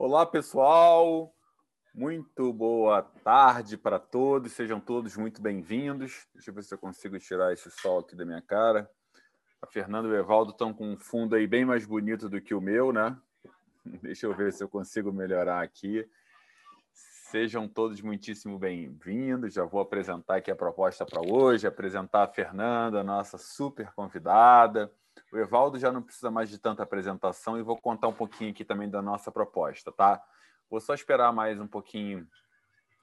Olá, pessoal. Muito boa tarde para todos. Sejam todos muito bem-vindos. Deixa eu ver se eu consigo tirar esse sol aqui da minha cara. A Fernanda e o Evaldo estão com um fundo aí bem mais bonito do que o meu, né? Deixa eu ver se eu consigo melhorar aqui. Sejam todos muitíssimo bem-vindos. Já vou apresentar aqui a proposta para hoje, apresentar a Fernanda, nossa super convidada. O Evaldo já não precisa mais de tanta apresentação e vou contar um pouquinho aqui também da nossa proposta, tá? Vou só esperar mais um pouquinho,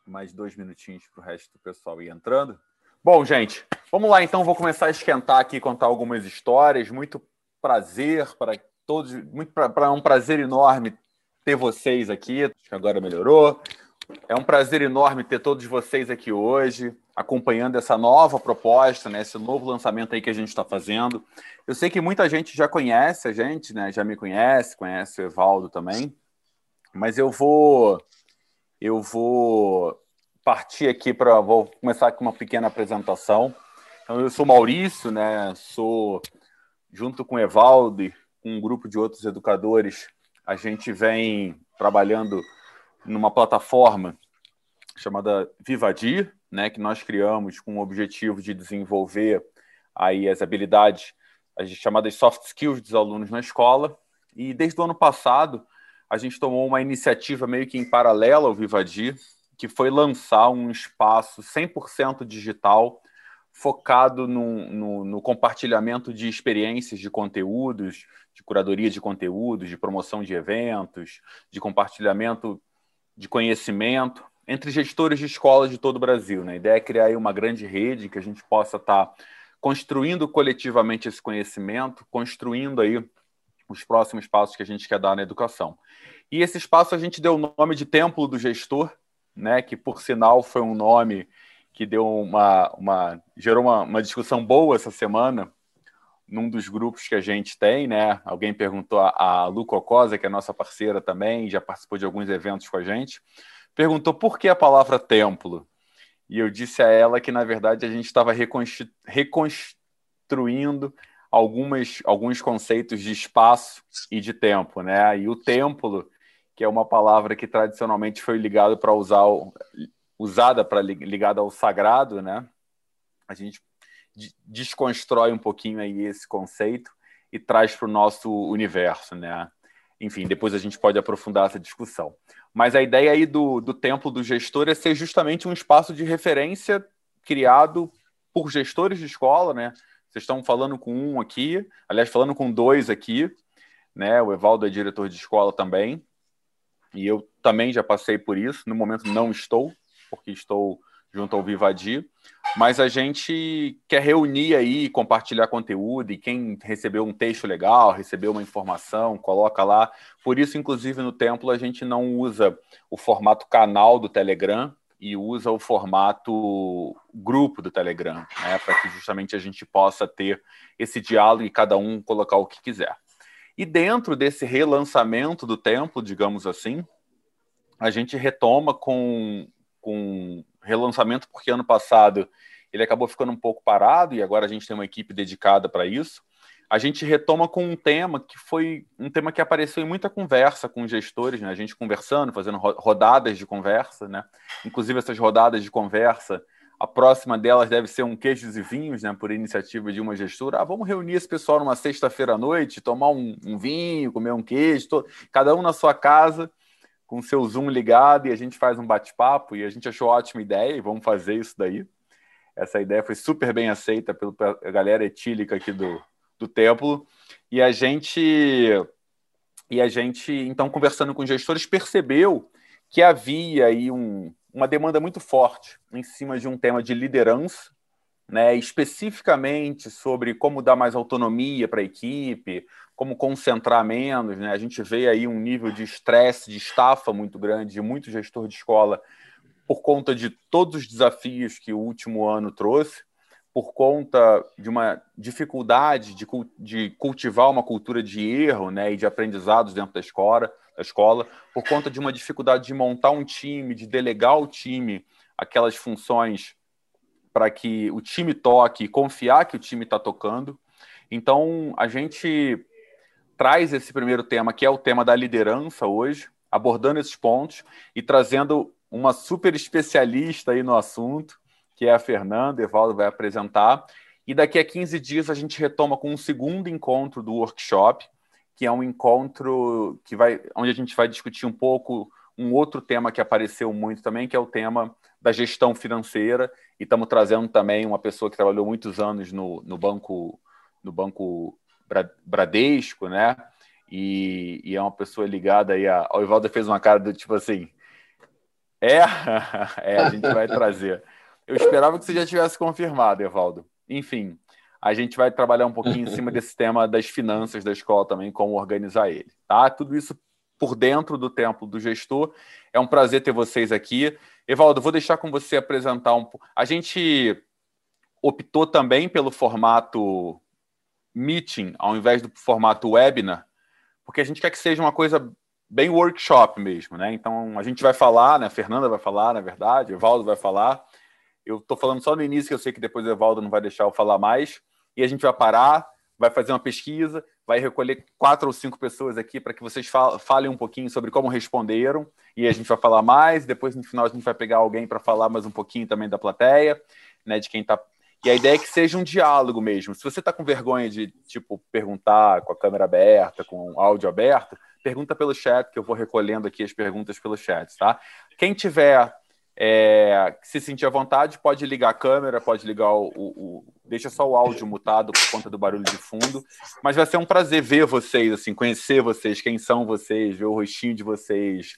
mais dois minutinhos para o resto do pessoal ir entrando. Bom, gente, vamos lá então. Vou começar a esquentar aqui, contar algumas histórias. Muito prazer para todos, muito para um prazer enorme ter vocês aqui. Acho que agora melhorou. É um prazer enorme ter todos vocês aqui hoje, acompanhando essa nova proposta, né, esse novo lançamento aí que a gente está fazendo. Eu sei que muita gente já conhece a gente, né, já me conhece, conhece o Evaldo também, mas eu vou, eu vou partir aqui para, vou começar com uma pequena apresentação. Então, eu sou Maurício, né, sou junto com o Evaldo e um grupo de outros educadores, a gente vem trabalhando numa plataforma chamada Vivadir, né, que nós criamos com o objetivo de desenvolver aí as habilidades as chamadas soft skills dos alunos na escola. E desde o ano passado, a gente tomou uma iniciativa meio que em paralelo ao Vivadir, que foi lançar um espaço 100% digital focado no, no, no, compartilhamento de experiências de conteúdos, de curadoria de conteúdos, de promoção de eventos, de compartilhamento de conhecimento entre gestores de escolas de todo o Brasil. Né? A ideia é criar uma grande rede que a gente possa estar tá construindo coletivamente esse conhecimento, construindo aí os próximos passos que a gente quer dar na educação. E esse espaço a gente deu o nome de Templo do Gestor, né, que por sinal foi um nome que deu uma, uma gerou uma, uma discussão boa essa semana num dos grupos que a gente tem, né? Alguém perguntou a, Lu Cocosa, que é nossa parceira também, já participou de alguns eventos com a gente, perguntou por que a palavra templo. E eu disse a ela que, na verdade, a gente estava reconstruindo algumas, alguns conceitos de espaço e de tempo, né? E o templo, que é uma palavra que tradicionalmente foi ligado para usar usada para ligada ao sagrado, né? A gente desconstrói um pouquinho aí esse conceito e traz para o nosso universo, né? Enfim, depois a gente pode aprofundar essa discussão. Mas a ideia aí do, do templo do gestor é ser justamente um espaço de referência criado por gestores de escola, né? Vocês estão falando com um aqui, aliás, falando com dois aqui, né? O Evaldo é diretor de escola também, e eu também já passei por isso. No momento não estou, porque estou junto ao Vivadi, mas a gente quer reunir aí, compartilhar conteúdo e quem recebeu um texto legal, recebeu uma informação, coloca lá. Por isso, inclusive, no Templo a gente não usa o formato canal do Telegram e usa o formato grupo do Telegram, né, para que justamente a gente possa ter esse diálogo e cada um colocar o que quiser. E dentro desse relançamento do Templo, digamos assim, a gente retoma com, com relançamento, porque ano passado ele acabou ficando um pouco parado e agora a gente tem uma equipe dedicada para isso. A gente retoma com um tema que foi um tema que apareceu em muita conversa com gestores, né? A gente conversando, fazendo rodadas de conversa, né? Inclusive essas rodadas de conversa, a próxima delas deve ser um queijos e vinhos, né? Por iniciativa de uma gestora. Ah, vamos reunir esse pessoal numa sexta-feira à noite, tomar um, um vinho, comer um queijo, todo... cada um na sua casa com seu Zoom ligado e a gente faz um bate-papo e a gente achou ótima ideia e vamos fazer isso daí. Essa ideia foi super bem aceita pela galera etílica aqui do, do templo e a gente e a gente então conversando com gestores percebeu que havia aí um, uma demanda muito forte em cima de um tema de liderança, né, especificamente sobre como dar mais autonomia para a equipe, como concentrar menos. Né? A gente vê aí um nível de estresse, de estafa muito grande, de muito gestor de escola, por conta de todos os desafios que o último ano trouxe, por conta de uma dificuldade de, de cultivar uma cultura de erro né, e de aprendizados dentro da escola, da escola, por conta de uma dificuldade de montar um time, de delegar ao time aquelas funções para que o time toque, confiar que o time está tocando. Então, a gente traz esse primeiro tema, que é o tema da liderança hoje, abordando esses pontos e trazendo uma super especialista aí no assunto, que é a Fernanda, Evaldo vai apresentar. E daqui a 15 dias a gente retoma com um segundo encontro do workshop, que é um encontro que vai, onde a gente vai discutir um pouco um outro tema que apareceu muito também, que é o tema da gestão financeira, e estamos trazendo também uma pessoa que trabalhou muitos anos no, no banco no banco Bradesco, né? E, e é uma pessoa ligada aí a. O Ivaldo fez uma cara do tipo assim. É, é, a gente vai trazer. Eu esperava que você já tivesse confirmado, Evaldo. Enfim, a gente vai trabalhar um pouquinho em cima desse tema das finanças da escola também, como organizar ele. Tá? Tudo isso por dentro do templo do gestor. É um prazer ter vocês aqui. Evaldo, vou deixar com você apresentar um pouco. A gente optou também pelo formato meeting ao invés do formato webinar, porque a gente quer que seja uma coisa bem workshop mesmo, né? Então a gente vai falar, né? A Fernanda vai falar, na verdade, Evaldo vai falar. Eu estou falando só no início, que eu sei que depois o Evaldo não vai deixar eu falar mais. E a gente vai parar, vai fazer uma pesquisa, vai recolher quatro ou cinco pessoas aqui para que vocês falem um pouquinho sobre como responderam. E a gente vai falar mais. Depois, no final, a gente vai pegar alguém para falar mais um pouquinho também da plateia, né? De quem está e a ideia é que seja um diálogo mesmo. Se você está com vergonha de, tipo, perguntar com a câmera aberta, com o áudio aberto, pergunta pelo chat, que eu vou recolhendo aqui as perguntas pelo chat, tá? Quem tiver é, se sentir à vontade, pode ligar a câmera, pode ligar o, o, o, Deixa só o áudio mutado por conta do barulho de fundo. Mas vai ser um prazer ver vocês, assim, conhecer vocês, quem são vocês, ver o rostinho de vocês.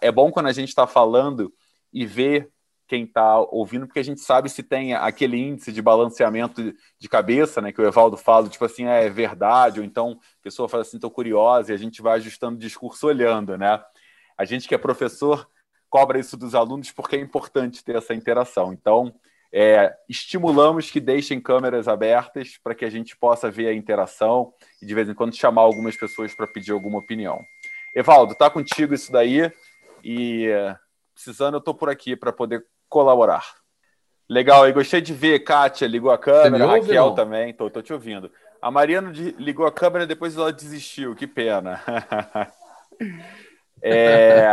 É bom quando a gente está falando e ver quem está ouvindo, porque a gente sabe se tem aquele índice de balanceamento de cabeça, né, que o Evaldo fala, tipo assim, é verdade, ou então a pessoa fala assim, estou curiosa, e a gente vai ajustando o discurso olhando, né? A gente que é professor cobra isso dos alunos porque é importante ter essa interação. Então, é, estimulamos que deixem câmeras abertas para que a gente possa ver a interação e de vez em quando chamar algumas pessoas para pedir alguma opinião. Evaldo, tá contigo isso daí e precisando eu estou por aqui para poder colaborar. Legal, aí gostei de ver. Kátia ligou a câmera, a Raquel também, tô, tô te ouvindo. A Mariana ligou a câmera e depois ela desistiu, que pena. é...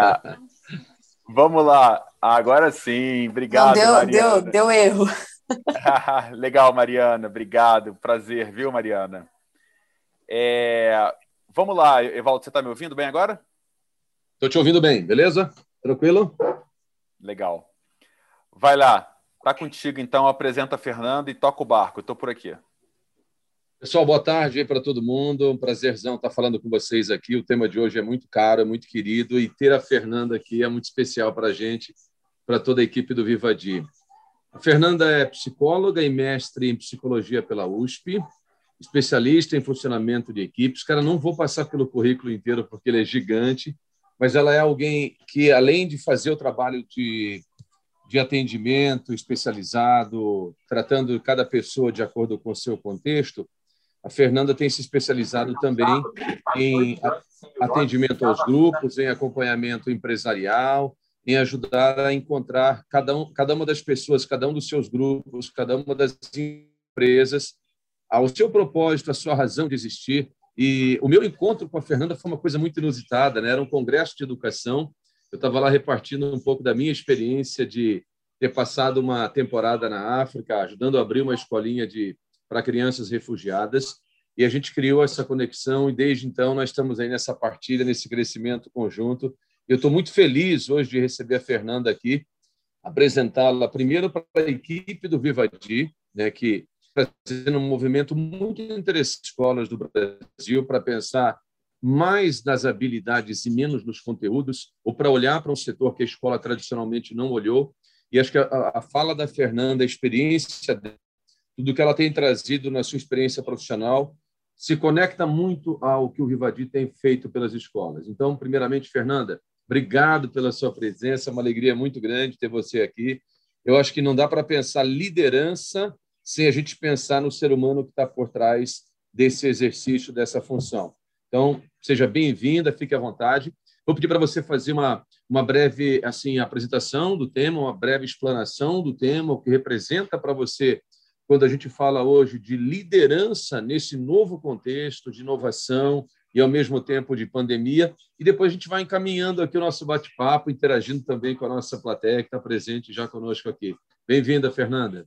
Vamos lá, agora sim, obrigado. Não, deu, Mariana. deu, deu erro. Legal, Mariana, obrigado, prazer, viu, Mariana? É... Vamos lá, Evaldo, você está me ouvindo bem agora? Estou te ouvindo bem, beleza? Tranquilo? Legal. Vai lá. Tá contigo, então. Apresenta a Fernanda e toca o barco. Estou por aqui. Pessoal, boa tarde para todo mundo. Um prazerzão estar falando com vocês aqui. O tema de hoje é muito caro, é muito querido e ter a Fernanda aqui é muito especial para a gente, para toda a equipe do Vivadi. A Fernanda é psicóloga e mestre em psicologia pela USP, especialista em funcionamento de equipes. Cara, não vou passar pelo currículo inteiro porque ele é gigante, mas ela é alguém que, além de fazer o trabalho de de atendimento especializado, tratando cada pessoa de acordo com o seu contexto, a Fernanda tem se especializado também em atendimento aos grupos, em acompanhamento empresarial, em ajudar a encontrar cada, um, cada uma das pessoas, cada um dos seus grupos, cada uma das empresas, ao seu propósito, a sua razão de existir. E o meu encontro com a Fernanda foi uma coisa muito inusitada, né? era um congresso de educação eu estava lá repartindo um pouco da minha experiência de ter passado uma temporada na África, ajudando a abrir uma escolinha de para crianças refugiadas, e a gente criou essa conexão e desde então nós estamos aí nessa partilha, nesse crescimento conjunto. Eu estou muito feliz hoje de receber a Fernanda aqui, apresentá-la primeiro para a equipe do Vivadi, né, que está fazendo um movimento muito interessante escolas do Brasil para pensar mais nas habilidades e menos nos conteúdos, ou para olhar para um setor que a escola tradicionalmente não olhou. E acho que a, a fala da Fernanda, a experiência tudo que ela tem trazido na sua experiência profissional, se conecta muito ao que o Vivadi tem feito pelas escolas. Então, primeiramente, Fernanda, obrigado pela sua presença, é uma alegria muito grande ter você aqui. Eu acho que não dá para pensar liderança sem a gente pensar no ser humano que está por trás desse exercício, dessa função. Então, seja bem-vinda, fique à vontade. Vou pedir para você fazer uma, uma breve assim apresentação do tema, uma breve explanação do tema, o que representa para você quando a gente fala hoje de liderança nesse novo contexto de inovação, e, ao mesmo tempo, de pandemia. E depois a gente vai encaminhando aqui o nosso bate-papo, interagindo também com a nossa plateia que está presente já conosco aqui. Bem-vinda, Fernanda.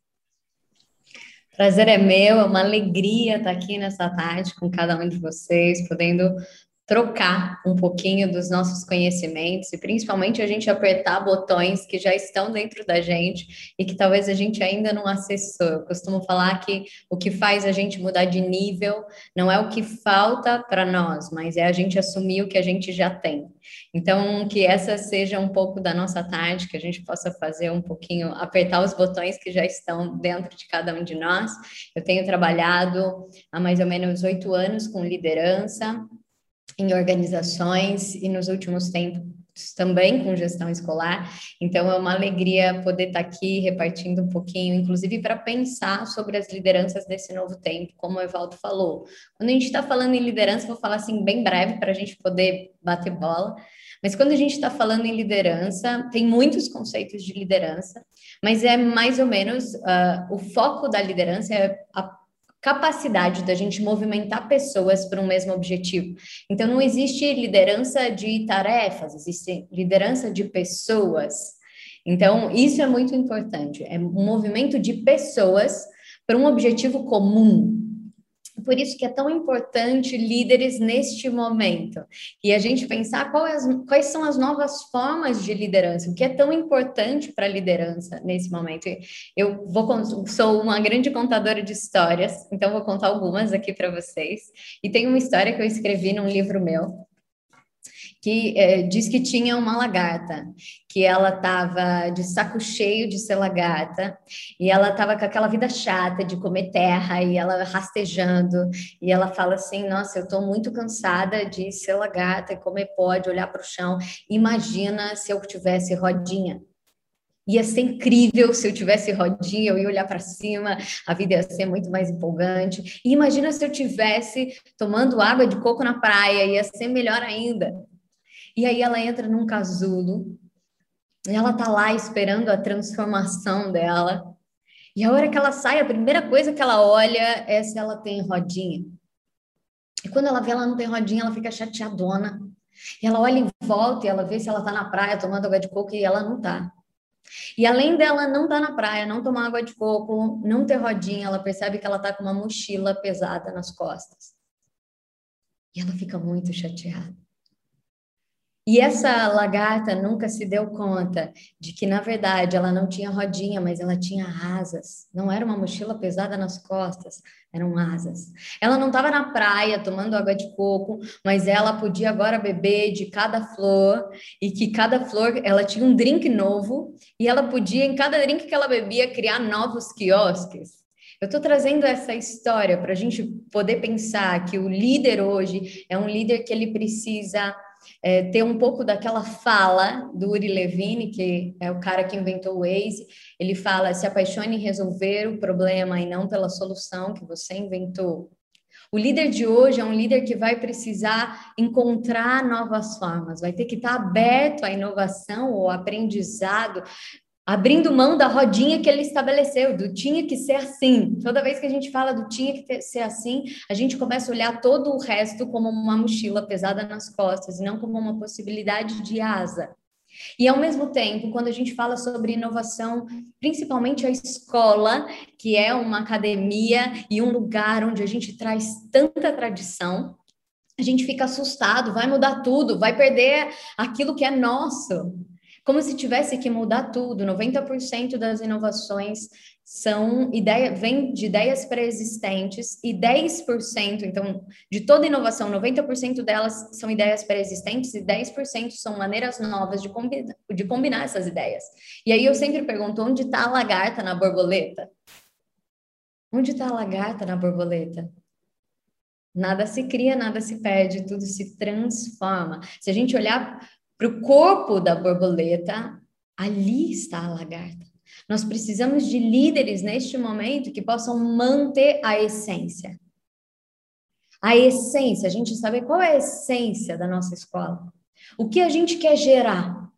Prazer é meu, é uma alegria estar aqui nessa tarde com cada um de vocês, podendo trocar um pouquinho dos nossos conhecimentos e principalmente a gente apertar botões que já estão dentro da gente e que talvez a gente ainda não acessou. Eu costumo falar que o que faz a gente mudar de nível não é o que falta para nós, mas é a gente assumir o que a gente já tem. Então, que essa seja um pouco da nossa tarde, que a gente possa fazer um pouquinho, apertar os botões que já estão dentro de cada um de nós. Eu tenho trabalhado há mais ou menos oito anos com liderança, em organizações e nos últimos tempos também com gestão escolar. Então é uma alegria poder estar aqui repartindo um pouquinho, inclusive para pensar sobre as lideranças desse novo tempo, como o Evaldo falou. Quando a gente está falando em liderança, vou falar assim bem breve para a gente poder bater bola. Mas quando a gente está falando em liderança, tem muitos conceitos de liderança, mas é mais ou menos uh, o foco da liderança é a capacidade da gente movimentar pessoas para um mesmo objetivo. Então, não existe liderança de tarefas, existe liderança de pessoas. Então, isso é muito importante. É um movimento de pessoas para um objetivo comum. Por isso que é tão importante líderes neste momento. E a gente pensar quais, quais são as novas formas de liderança, o que é tão importante para a liderança nesse momento. Eu vou sou uma grande contadora de histórias, então vou contar algumas aqui para vocês. E tem uma história que eu escrevi num livro meu, que é, diz que tinha uma lagarta, que ela estava de saco cheio de ser lagarta, e ela estava com aquela vida chata de comer terra, e ela rastejando, e ela fala assim, nossa, eu estou muito cansada de ser lagarta e comer pó, olhar para o chão, imagina se eu tivesse rodinha, ia ser incrível se eu tivesse rodinha, eu ia olhar para cima, a vida ia ser muito mais empolgante. E imagina se eu tivesse tomando água de coco na praia, ia ser melhor ainda. E aí ela entra num casulo, e ela tá lá esperando a transformação dela. E a hora que ela sai, a primeira coisa que ela olha é se ela tem rodinha. E quando ela vê ela não tem rodinha, ela fica chateadona. E ela olha em volta e ela vê se ela tá na praia tomando água de coco e ela não tá. E além dela não estar tá na praia, não tomar água de coco, não ter rodinha, ela percebe que ela tá com uma mochila pesada nas costas. E ela fica muito chateada. E essa lagarta nunca se deu conta de que, na verdade, ela não tinha rodinha, mas ela tinha asas. Não era uma mochila pesada nas costas, eram asas. Ela não estava na praia tomando água de coco, mas ela podia agora beber de cada flor e que cada flor ela tinha um drink novo e ela podia, em cada drink que ela bebia, criar novos quiosques. Eu estou trazendo essa história para a gente poder pensar que o líder hoje é um líder que ele precisa é, ter um pouco daquela fala do Uri Levine, que é o cara que inventou o Waze. Ele fala: se apaixone em resolver o problema e não pela solução que você inventou. O líder de hoje é um líder que vai precisar encontrar novas formas, vai ter que estar aberto à inovação ou aprendizado abrindo mão da rodinha que ele estabeleceu, do tinha que ser assim. Toda vez que a gente fala do tinha que ser assim, a gente começa a olhar todo o resto como uma mochila pesada nas costas, e não como uma possibilidade de asa. E ao mesmo tempo, quando a gente fala sobre inovação, principalmente a escola, que é uma academia e um lugar onde a gente traz tanta tradição, a gente fica assustado, vai mudar tudo, vai perder aquilo que é nosso como se tivesse que mudar tudo. 90% das inovações são ideia, vem de ideias pré-existentes e 10%, então, de toda inovação, 90% delas são ideias pré-existentes e 10% são maneiras novas de, combinar, de combinar essas ideias. E aí eu sempre pergunto, onde está a lagarta na borboleta? Onde está a lagarta na borboleta? Nada se cria, nada se perde, tudo se transforma. Se a gente olhar para o corpo da borboleta, ali está a lagarta. Nós precisamos de líderes neste momento que possam manter a essência. A essência, a gente sabe qual é a essência da nossa escola. O que a gente quer gerar,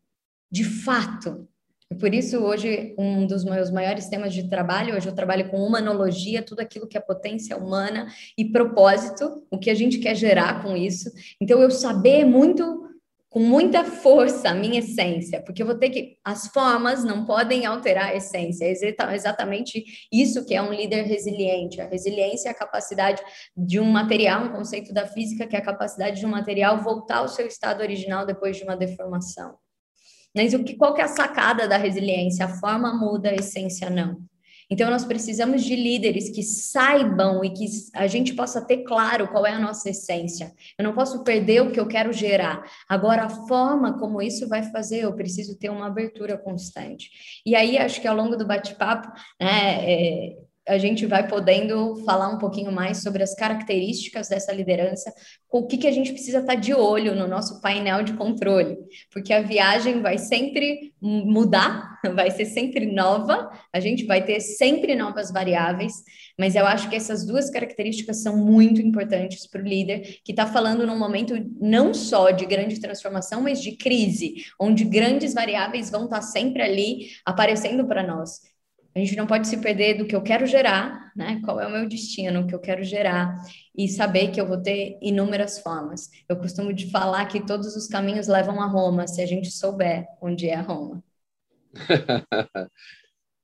de fato, E por isso, hoje, um dos meus maiores temas de trabalho, hoje eu trabalho com humanologia, tudo aquilo que é potência humana e propósito, o que a gente quer gerar com isso. Então, eu saber muito com muita força a minha essência, porque eu vou ter que. As formas não podem alterar a essência. É exatamente isso que é um líder resiliente. A resiliência é a capacidade de um material, um conceito da física, que é a capacidade de um material voltar ao seu estado original depois de uma deformação. Mas o que, qual que é a sacada da resiliência? A forma muda, a essência não. Então, nós precisamos de líderes que saibam e que a gente possa ter claro qual é a nossa essência. Eu não posso perder o que eu quero gerar. Agora, a forma como isso vai fazer, eu preciso ter uma abertura constante. E aí, acho que ao longo do bate-papo, né, é, a gente vai podendo falar um pouquinho mais sobre as características dessa liderança, com o que, que a gente precisa estar de olho no nosso painel de controle, porque a viagem vai sempre mudar, vai ser sempre nova, a gente vai ter sempre novas variáveis, mas eu acho que essas duas características são muito importantes para o líder que está falando num momento não só de grande transformação, mas de crise, onde grandes variáveis vão estar sempre ali aparecendo para nós. A gente não pode se perder do que eu quero gerar, né? Qual é o meu destino, o que eu quero gerar e saber que eu vou ter inúmeras formas. Eu costumo de falar que todos os caminhos levam a Roma, se a gente souber onde é a Roma.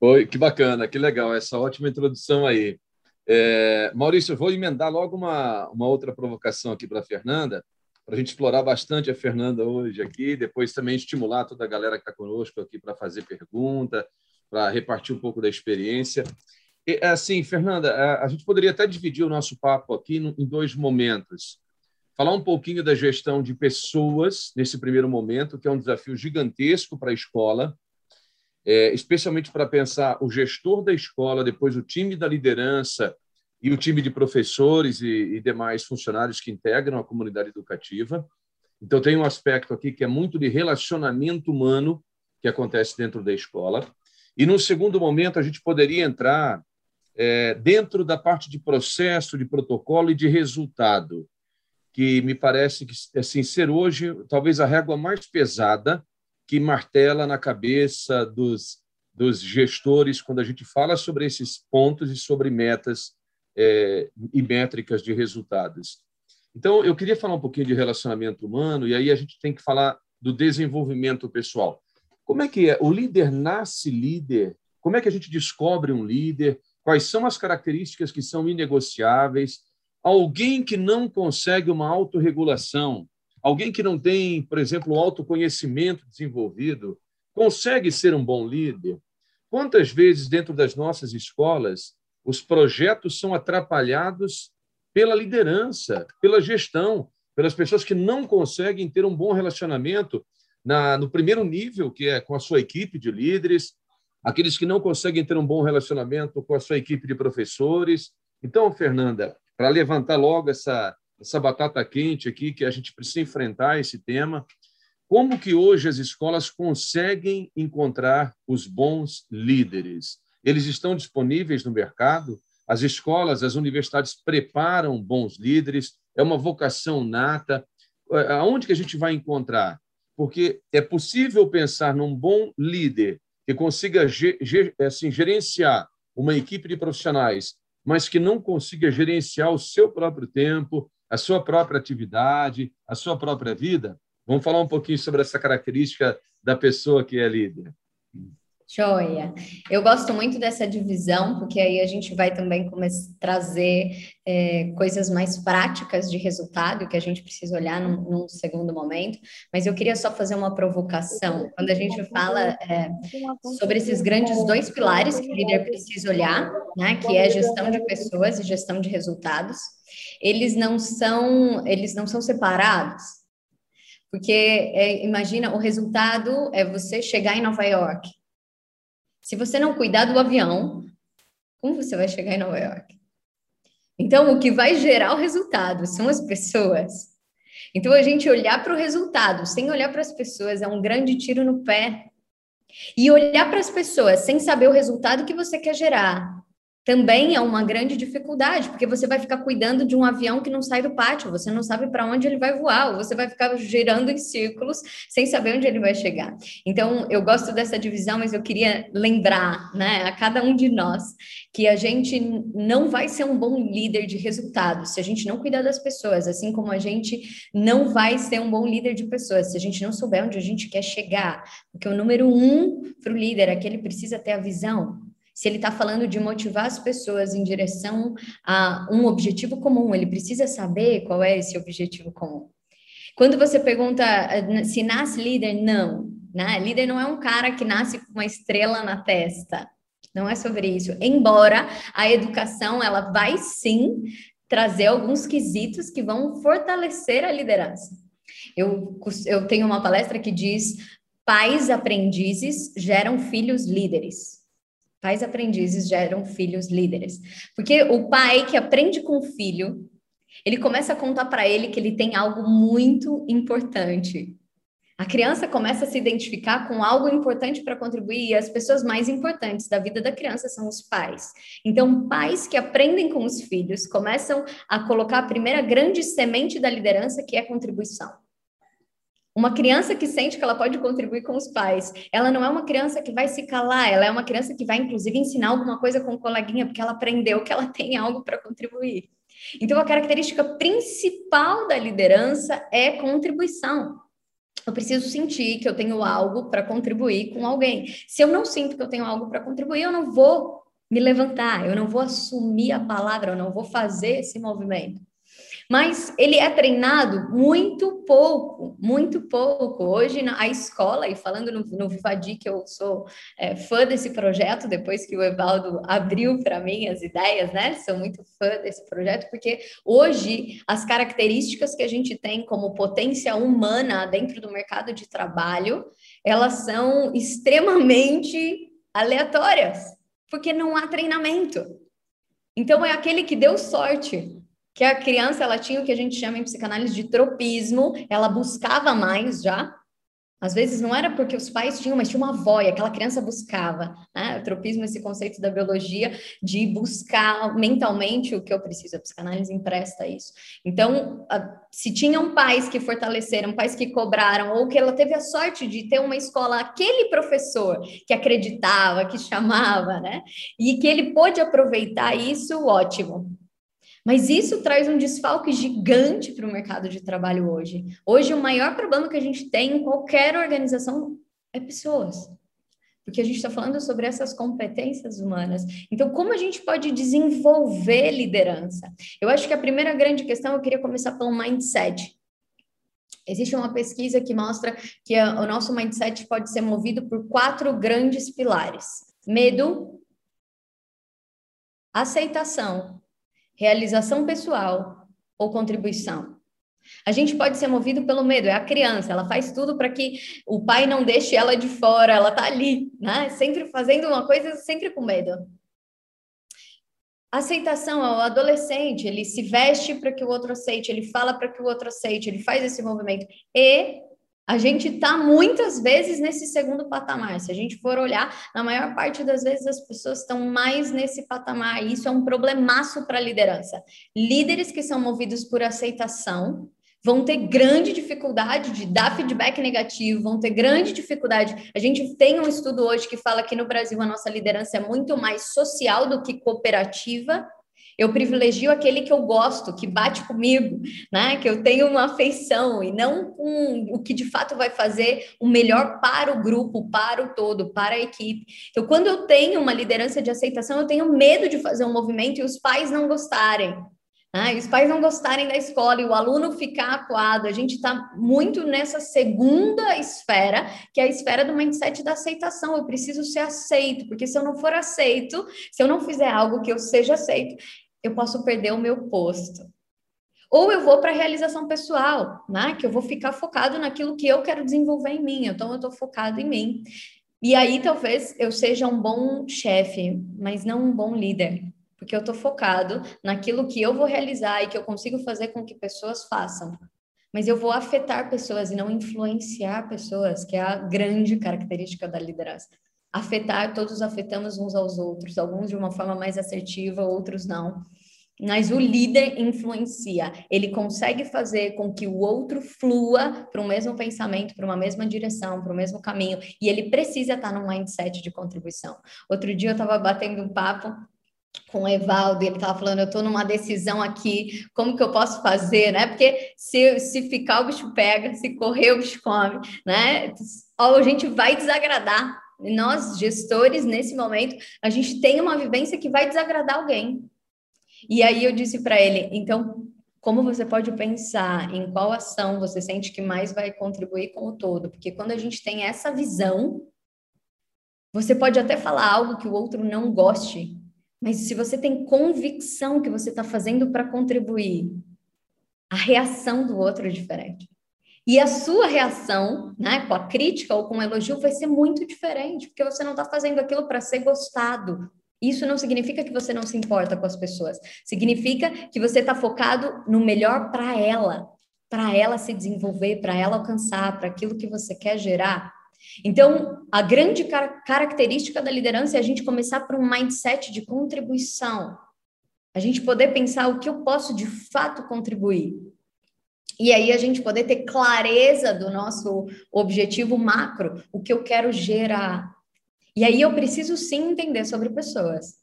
Oi, que bacana, que legal essa ótima introdução aí. É, Maurício, eu vou emendar logo uma, uma outra provocação aqui para a Fernanda, para a gente explorar bastante a Fernanda hoje aqui, depois também estimular toda a galera que está conosco aqui para fazer pergunta, para repartir um pouco da experiência. E, assim, Fernanda, a gente poderia até dividir o nosso papo aqui em dois momentos. Falar um pouquinho da gestão de pessoas nesse primeiro momento, que é um desafio gigantesco para a escola, é, especialmente para pensar o gestor da escola, depois o time da liderança e o time de professores e, e demais funcionários que integram a comunidade educativa. Então, tem um aspecto aqui que é muito de relacionamento humano que acontece dentro da escola. E, num segundo momento, a gente poderia entrar é, dentro da parte de processo, de protocolo e de resultado, que me parece que assim, ser hoje talvez a régua mais pesada que martela na cabeça dos, dos gestores quando a gente fala sobre esses pontos e sobre metas é, e métricas de resultados. Então, eu queria falar um pouquinho de relacionamento humano, e aí a gente tem que falar do desenvolvimento pessoal. Como é que é? O líder nasce líder? Como é que a gente descobre um líder? Quais são as características que são inegociáveis? Alguém que não consegue uma autorregulação, alguém que não tem, por exemplo, o autoconhecimento desenvolvido, consegue ser um bom líder? Quantas vezes, dentro das nossas escolas, os projetos são atrapalhados pela liderança, pela gestão, pelas pessoas que não conseguem ter um bom relacionamento na, no primeiro nível, que é com a sua equipe de líderes, aqueles que não conseguem ter um bom relacionamento com a sua equipe de professores. Então, Fernanda, para levantar logo essa, essa batata quente aqui, que a gente precisa enfrentar esse tema, como que hoje as escolas conseguem encontrar os bons líderes? Eles estão disponíveis no mercado? As escolas, as universidades preparam bons líderes? É uma vocação nata? Aonde que a gente vai encontrar? Porque é possível pensar num bom líder que consiga assim, gerenciar uma equipe de profissionais, mas que não consiga gerenciar o seu próprio tempo, a sua própria atividade, a sua própria vida. Vamos falar um pouquinho sobre essa característica da pessoa que é líder. Joia. Eu gosto muito dessa divisão, porque aí a gente vai também começar a trazer é, coisas mais práticas de resultado, que a gente precisa olhar num, num, segundo momento. Mas eu queria só fazer uma provocação. Quando a gente fala é, sobre esses grandes dois pilares que o líder precisa olhar, né, que é gestão de pessoas e gestão de resultados, eles não são, eles não são separados. Porque é, imagina, o resultado é você chegar em Nova York se você não cuidar do avião, como você vai chegar em Nova York? Então, o que vai gerar o resultado são as pessoas. Então, a gente olhar para o resultado sem olhar para as pessoas é um grande tiro no pé. E olhar para as pessoas sem saber o resultado que você quer gerar também é uma grande dificuldade, porque você vai ficar cuidando de um avião que não sai do pátio, você não sabe para onde ele vai voar, ou você vai ficar girando em círculos sem saber onde ele vai chegar. Então, eu gosto dessa divisão, mas eu queria lembrar, né, a cada um de nós, que a gente não vai ser um bom líder de resultados se a gente não cuidar das pessoas, assim como a gente não vai ser um bom líder de pessoas se a gente não souber onde a gente quer chegar. Porque o número um para o líder é que ele precisa ter a visão se ele está falando de motivar as pessoas em direção a um objetivo comum, ele precisa saber qual é esse objetivo comum. Quando você pergunta se nasce líder, não. Né? Líder não é um cara que nasce com uma estrela na testa. Não é sobre isso. Embora a educação ela vai sim trazer alguns quesitos que vão fortalecer a liderança. Eu, eu tenho uma palestra que diz: pais aprendizes geram filhos líderes. Pais aprendizes geram filhos líderes. Porque o pai que aprende com o filho, ele começa a contar para ele que ele tem algo muito importante. A criança começa a se identificar com algo importante para contribuir e as pessoas mais importantes da vida da criança são os pais. Então, pais que aprendem com os filhos começam a colocar a primeira grande semente da liderança, que é a contribuição. Uma criança que sente que ela pode contribuir com os pais, ela não é uma criança que vai se calar, ela é uma criança que vai, inclusive, ensinar alguma coisa com o coleguinha, porque ela aprendeu que ela tem algo para contribuir. Então, a característica principal da liderança é contribuição. Eu preciso sentir que eu tenho algo para contribuir com alguém. Se eu não sinto que eu tenho algo para contribuir, eu não vou me levantar, eu não vou assumir a palavra, eu não vou fazer esse movimento. Mas ele é treinado muito pouco, muito pouco. Hoje, a escola, e falando no, no Vivadi, que eu sou é, fã desse projeto, depois que o Evaldo abriu para mim as ideias, né? Sou muito fã desse projeto, porque hoje as características que a gente tem como potência humana dentro do mercado de trabalho, elas são extremamente aleatórias, porque não há treinamento. Então, é aquele que deu sorte que a criança ela tinha o que a gente chama em psicanálise de tropismo, ela buscava mais já. Às vezes não era porque os pais tinham, mas tinha uma avó e aquela criança buscava. Né? O tropismo, esse conceito da biologia de buscar mentalmente o que eu preciso. A psicanálise empresta isso. Então, se tinham pais que fortaleceram, pais que cobraram, ou que ela teve a sorte de ter uma escola, aquele professor que acreditava, que chamava, né? E que ele pôde aproveitar isso, ótimo. Mas isso traz um desfalque gigante para o mercado de trabalho hoje. Hoje, o maior problema que a gente tem em qualquer organização é pessoas. Porque a gente está falando sobre essas competências humanas. Então, como a gente pode desenvolver liderança? Eu acho que a primeira grande questão, eu queria começar pelo mindset. Existe uma pesquisa que mostra que a, o nosso mindset pode ser movido por quatro grandes pilares: medo, aceitação, realização pessoal ou contribuição. A gente pode ser movido pelo medo, é a criança, ela faz tudo para que o pai não deixe ela de fora, ela tá ali, né? Sempre fazendo uma coisa, sempre com medo. Aceitação é o adolescente, ele se veste para que o outro aceite, ele fala para que o outro aceite, ele faz esse movimento. E a gente está muitas vezes nesse segundo patamar. Se a gente for olhar, na maior parte das vezes as pessoas estão mais nesse patamar. E isso é um problemaço para a liderança. Líderes que são movidos por aceitação vão ter grande dificuldade de dar feedback negativo, vão ter grande dificuldade. A gente tem um estudo hoje que fala que no Brasil a nossa liderança é muito mais social do que cooperativa. Eu privilegio aquele que eu gosto, que bate comigo, né? Que eu tenho uma afeição e não o que de fato vai fazer o melhor para o grupo, para o todo, para a equipe. Então, quando eu tenho uma liderança de aceitação, eu tenho medo de fazer um movimento e os pais não gostarem. Ah, e os pais não gostarem da escola e o aluno ficar acuado, a gente está muito nessa segunda esfera, que é a esfera do mindset da aceitação. Eu preciso ser aceito, porque se eu não for aceito, se eu não fizer algo que eu seja aceito, eu posso perder o meu posto. Ou eu vou para a realização pessoal, né? Que eu vou ficar focado naquilo que eu quero desenvolver em mim. Então, eu estou focado em mim. E aí, talvez eu seja um bom chefe, mas não um bom líder. Porque eu estou focado naquilo que eu vou realizar e que eu consigo fazer com que pessoas façam. Mas eu vou afetar pessoas e não influenciar pessoas, que é a grande característica da liderança. Afetar, todos afetamos uns aos outros, alguns de uma forma mais assertiva, outros não. Mas o líder influencia, ele consegue fazer com que o outro flua para o mesmo pensamento, para uma mesma direção, para o mesmo caminho, e ele precisa estar num mindset de contribuição. Outro dia eu estava batendo um papo com o Evaldo, ele estava falando, eu estou numa decisão aqui, como que eu posso fazer, né? Porque se, se ficar o bicho pega, se correr o bicho come, né? a gente vai desagradar. Nós, gestores, nesse momento, a gente tem uma vivência que vai desagradar alguém. E aí eu disse para ele, então, como você pode pensar em qual ação você sente que mais vai contribuir com o todo? Porque quando a gente tem essa visão, você pode até falar algo que o outro não goste, mas se você tem convicção que você está fazendo para contribuir, a reação do outro é diferente. E a sua reação, né, com a crítica ou com o elogio, vai ser muito diferente, porque você não está fazendo aquilo para ser gostado. Isso não significa que você não se importa com as pessoas. Significa que você está focado no melhor para ela, para ela se desenvolver, para ela alcançar, para aquilo que você quer gerar. Então, a grande car característica da liderança é a gente começar por um mindset de contribuição. A gente poder pensar o que eu posso de fato contribuir. E aí a gente poder ter clareza do nosso objetivo macro, o que eu quero gerar. E aí eu preciso sim entender sobre pessoas.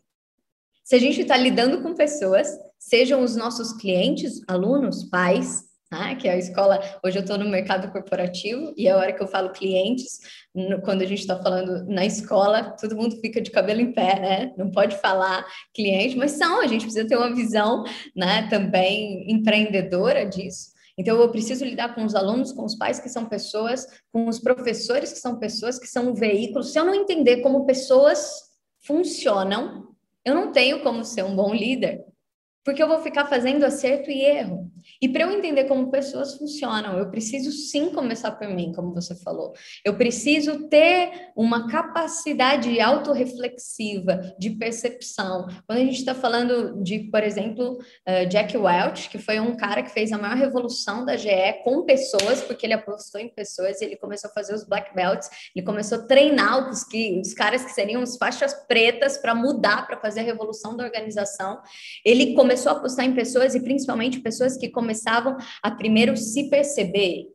Se a gente está lidando com pessoas, sejam os nossos clientes, alunos, pais, né? que é a escola. Hoje eu estou no mercado corporativo e a hora que eu falo clientes, no, quando a gente está falando na escola, todo mundo fica de cabelo em pé, né? Não pode falar cliente, mas são, a gente precisa ter uma visão né, também empreendedora disso. Então, eu preciso lidar com os alunos, com os pais que são pessoas, com os professores que são pessoas, que são um veículo. Se eu não entender como pessoas funcionam, eu não tenho como ser um bom líder porque eu vou ficar fazendo acerto e erro. E para eu entender como pessoas funcionam, eu preciso sim começar por mim, como você falou. Eu preciso ter uma capacidade autorreflexiva de percepção. Quando a gente está falando de, por exemplo, uh, Jack Welch, que foi um cara que fez a maior revolução da GE com pessoas, porque ele apostou em pessoas e ele começou a fazer os black belts, ele começou a treinar os, que, os caras que seriam as faixas pretas para mudar, para fazer a revolução da organização. Ele começou a apostar em pessoas e principalmente pessoas que começavam a primeiro se perceber.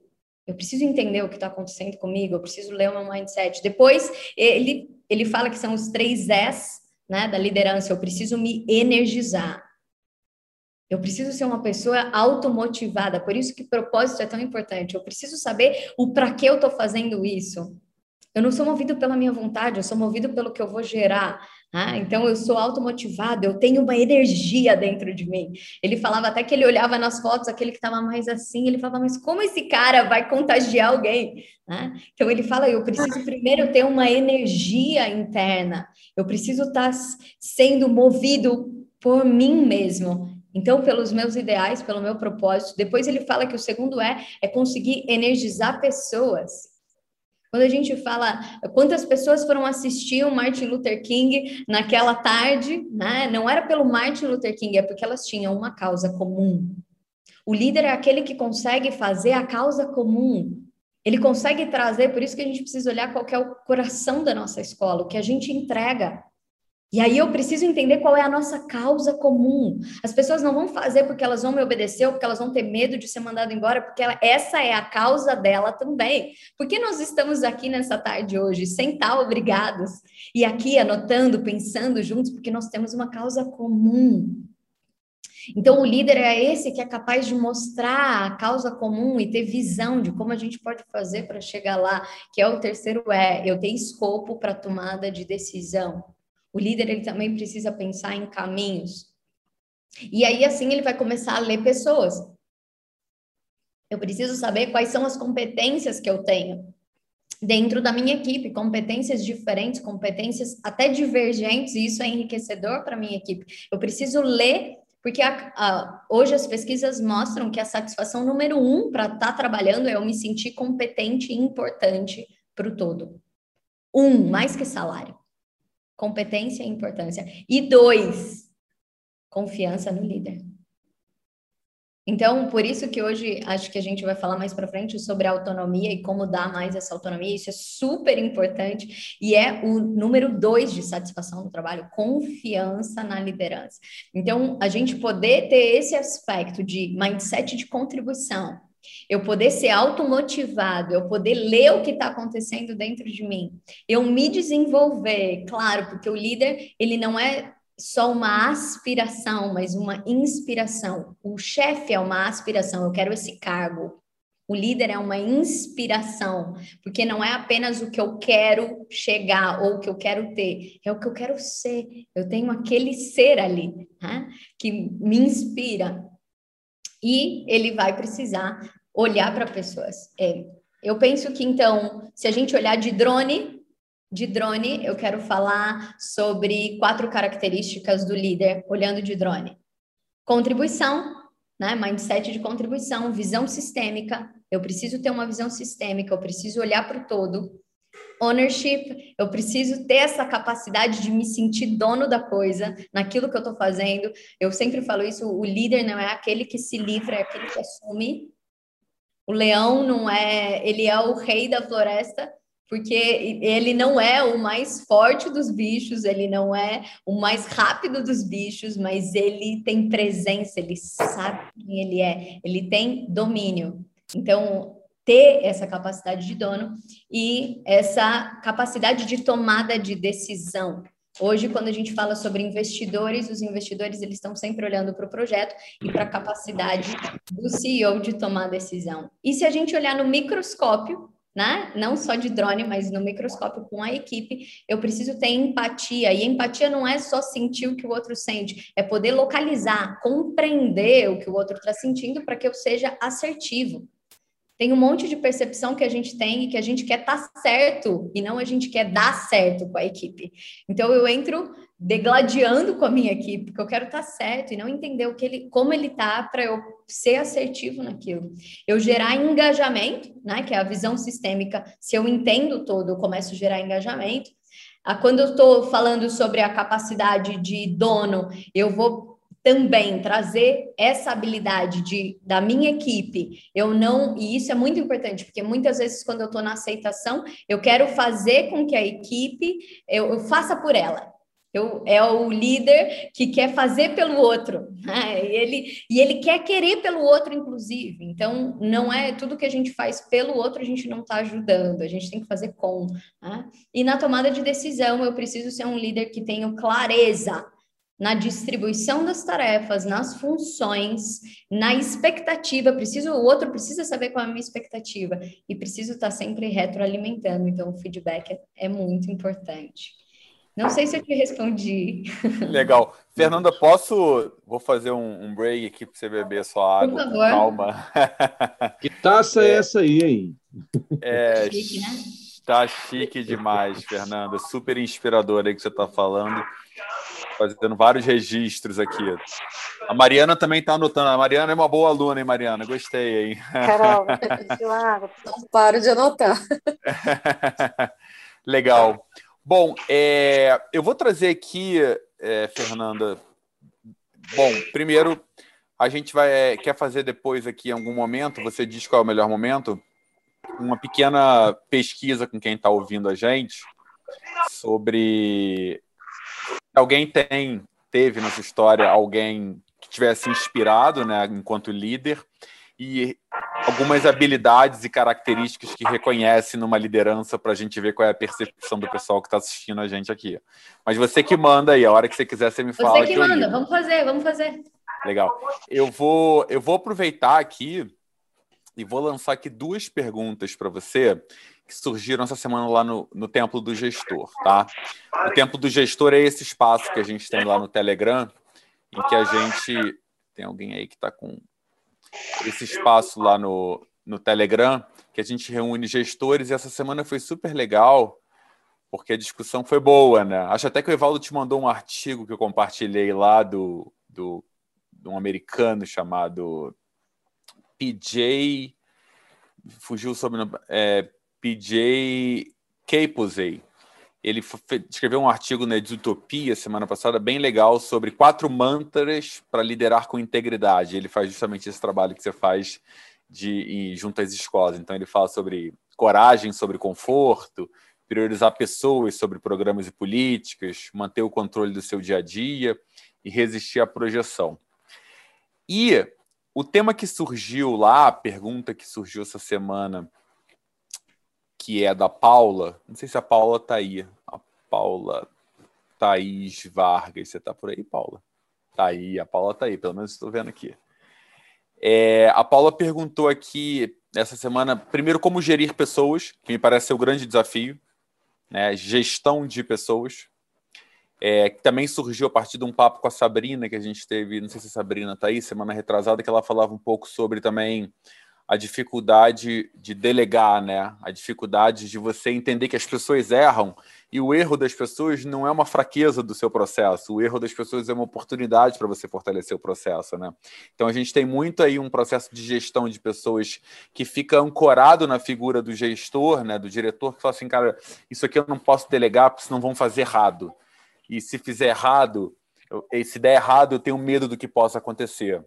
Eu preciso entender o que está acontecendo comigo, eu preciso ler o meu mindset. Depois, ele, ele fala que são os três S né, da liderança. Eu preciso me energizar. Eu preciso ser uma pessoa automotivada, por isso que propósito é tão importante. Eu preciso saber o para que eu estou fazendo isso. Eu não sou movido pela minha vontade, eu sou movido pelo que eu vou gerar. Ah, então eu sou automotivado, eu tenho uma energia dentro de mim. Ele falava até que ele olhava nas fotos, aquele que estava mais assim, ele falava, mas como esse cara vai contagiar alguém? Ah, então ele fala, eu preciso primeiro ter uma energia interna, eu preciso estar tá sendo movido por mim mesmo. Então, pelos meus ideais, pelo meu propósito. Depois ele fala que o segundo é é conseguir energizar pessoas. Quando a gente fala quantas pessoas foram assistir o Martin Luther King naquela tarde, né? Não era pelo Martin Luther King, é porque elas tinham uma causa comum. O líder é aquele que consegue fazer a causa comum. Ele consegue trazer, por isso que a gente precisa olhar qual é o coração da nossa escola, o que a gente entrega. E aí eu preciso entender qual é a nossa causa comum. As pessoas não vão fazer porque elas vão me obedecer ou porque elas vão ter medo de ser mandado embora, porque ela, essa é a causa dela também. Por que nós estamos aqui nessa tarde hoje, sem estar obrigados, e aqui anotando, pensando juntos, porque nós temos uma causa comum. Então, o líder é esse que é capaz de mostrar a causa comum e ter visão de como a gente pode fazer para chegar lá, que é o terceiro é, eu ter escopo para tomada de decisão. O líder ele também precisa pensar em caminhos. E aí assim ele vai começar a ler pessoas. Eu preciso saber quais são as competências que eu tenho dentro da minha equipe, competências diferentes, competências até divergentes, e isso é enriquecedor para minha equipe. Eu preciso ler, porque a, a, hoje as pesquisas mostram que a satisfação número um para estar tá trabalhando é eu me sentir competente e importante para o todo. Um, mais que salário. Competência e importância. E dois, confiança no líder. Então, por isso que hoje acho que a gente vai falar mais para frente sobre autonomia e como dar mais essa autonomia. Isso é super importante e é o número dois de satisfação do trabalho, confiança na liderança. Então, a gente poder ter esse aspecto de mindset de contribuição, eu poder ser automotivado, eu poder ler o que está acontecendo dentro de mim, eu me desenvolver, claro, porque o líder ele não é só uma aspiração, mas uma inspiração. O chefe é uma aspiração, eu quero esse cargo. O líder é uma inspiração, porque não é apenas o que eu quero chegar ou o que eu quero ter, é o que eu quero ser. Eu tenho aquele ser ali né, que me inspira. E ele vai precisar olhar para pessoas. É, eu penso que, então, se a gente olhar de drone, de drone, eu quero falar sobre quatro características do líder olhando de drone. Contribuição, né? Mindset de contribuição, visão sistêmica. Eu preciso ter uma visão sistêmica, eu preciso olhar para o todo. Ownership, eu preciso ter essa capacidade de me sentir dono da coisa, naquilo que eu estou fazendo. Eu sempre falo isso: o líder não é aquele que se livra, é aquele que assume. O leão não é, ele é o rei da floresta, porque ele não é o mais forte dos bichos, ele não é o mais rápido dos bichos, mas ele tem presença, ele sabe quem ele é, ele tem domínio. Então, ter essa capacidade de dono e essa capacidade de tomada de decisão. Hoje, quando a gente fala sobre investidores, os investidores eles estão sempre olhando para o projeto e para a capacidade do CEO de tomar decisão. E se a gente olhar no microscópio, né? Não só de drone, mas no microscópio com a equipe, eu preciso ter empatia. E empatia não é só sentir o que o outro sente, é poder localizar, compreender o que o outro está sentindo para que eu seja assertivo. Tem um monte de percepção que a gente tem e que a gente quer estar tá certo e não a gente quer dar certo com a equipe. Então eu entro degladiando com a minha equipe, porque eu quero estar tá certo e não entender o que ele, como ele tá para eu ser assertivo naquilo. Eu gerar engajamento, né, que é a visão sistêmica. Se eu entendo todo, eu começo a gerar engajamento. Ah, quando eu estou falando sobre a capacidade de dono, eu vou também trazer essa habilidade de, da minha equipe. Eu não, e isso é muito importante, porque muitas vezes quando eu estou na aceitação, eu quero fazer com que a equipe eu, eu faça por ela. Eu, é o líder que quer fazer pelo outro, né? e, ele, e ele quer querer pelo outro, inclusive. Então, não é tudo que a gente faz pelo outro, a gente não está ajudando, a gente tem que fazer com. Né? E na tomada de decisão, eu preciso ser um líder que tenha clareza na distribuição das tarefas, nas funções, na expectativa. Preciso, o outro precisa saber qual é a minha expectativa e preciso estar sempre retroalimentando. Então, o feedback é, é muito importante. Não sei se eu te respondi. Legal. Fernanda, posso. Vou fazer um, um break aqui para você beber sua água. Por favor. Calma. Que taça é, é essa aí, hein? É. Chique, né? Tá chique demais, Fernanda. Super inspiradora aí que você está falando fazendo vários registros aqui. A Mariana também está anotando. A Mariana é uma boa aluna, hein, Mariana? Gostei, hein? Carol, não paro de anotar. Legal. Bom, é, eu vou trazer aqui, é, Fernanda. Bom, primeiro, a gente vai é, quer fazer depois aqui em algum momento. Você diz qual é o melhor momento? Uma pequena pesquisa com quem está ouvindo a gente sobre alguém tem, teve na sua história alguém que tivesse inspirado, né, enquanto líder, e algumas habilidades e características que reconhece numa liderança para a gente ver qual é a percepção do pessoal que está assistindo a gente aqui. Mas você que manda aí, a hora que você quiser, você me fala. Você que, que manda, vamos fazer, vamos fazer. Legal. Eu vou, eu vou aproveitar aqui e vou lançar aqui duas perguntas para você que surgiram essa semana lá no, no Templo do Gestor, tá? O Templo do Gestor é esse espaço que a gente tem lá no Telegram, em que a gente... Tem alguém aí que está com esse espaço lá no, no Telegram, que a gente reúne gestores, e essa semana foi super legal, porque a discussão foi boa, né? Acho até que o Evaldo te mandou um artigo que eu compartilhei lá do, do, de um americano chamado PJ... Fugiu o sobrenome... É, PJ Capuzey. ele escreveu um artigo na Desutopia semana passada bem legal sobre quatro mantras para liderar com integridade. Ele faz justamente esse trabalho que você faz de junto às escolas. Então ele fala sobre coragem, sobre conforto, priorizar pessoas sobre programas e políticas, manter o controle do seu dia a dia e resistir à projeção. E o tema que surgiu lá, a pergunta que surgiu essa semana, que é da Paula, não sei se a Paula está aí, a Paula Thaís Vargas, você está por aí, Paula? Tá aí, a Paula está aí, pelo menos estou vendo aqui. É, a Paula perguntou aqui essa semana, primeiro, como gerir pessoas, que me parece ser o grande desafio, né? gestão de pessoas é, que também surgiu a partir de um papo com a Sabrina, que a gente teve, não sei se a Sabrina está aí, semana retrasada, que ela falava um pouco sobre também a dificuldade de delegar, né? A dificuldade de você entender que as pessoas erram e o erro das pessoas não é uma fraqueza do seu processo, o erro das pessoas é uma oportunidade para você fortalecer o processo, né? Então a gente tem muito aí um processo de gestão de pessoas que fica ancorado na figura do gestor, né, do diretor que fala assim, cara, isso aqui eu não posso delegar porque senão vão fazer errado e se fizer errado, eu, se der errado, eu tenho medo do que possa acontecer.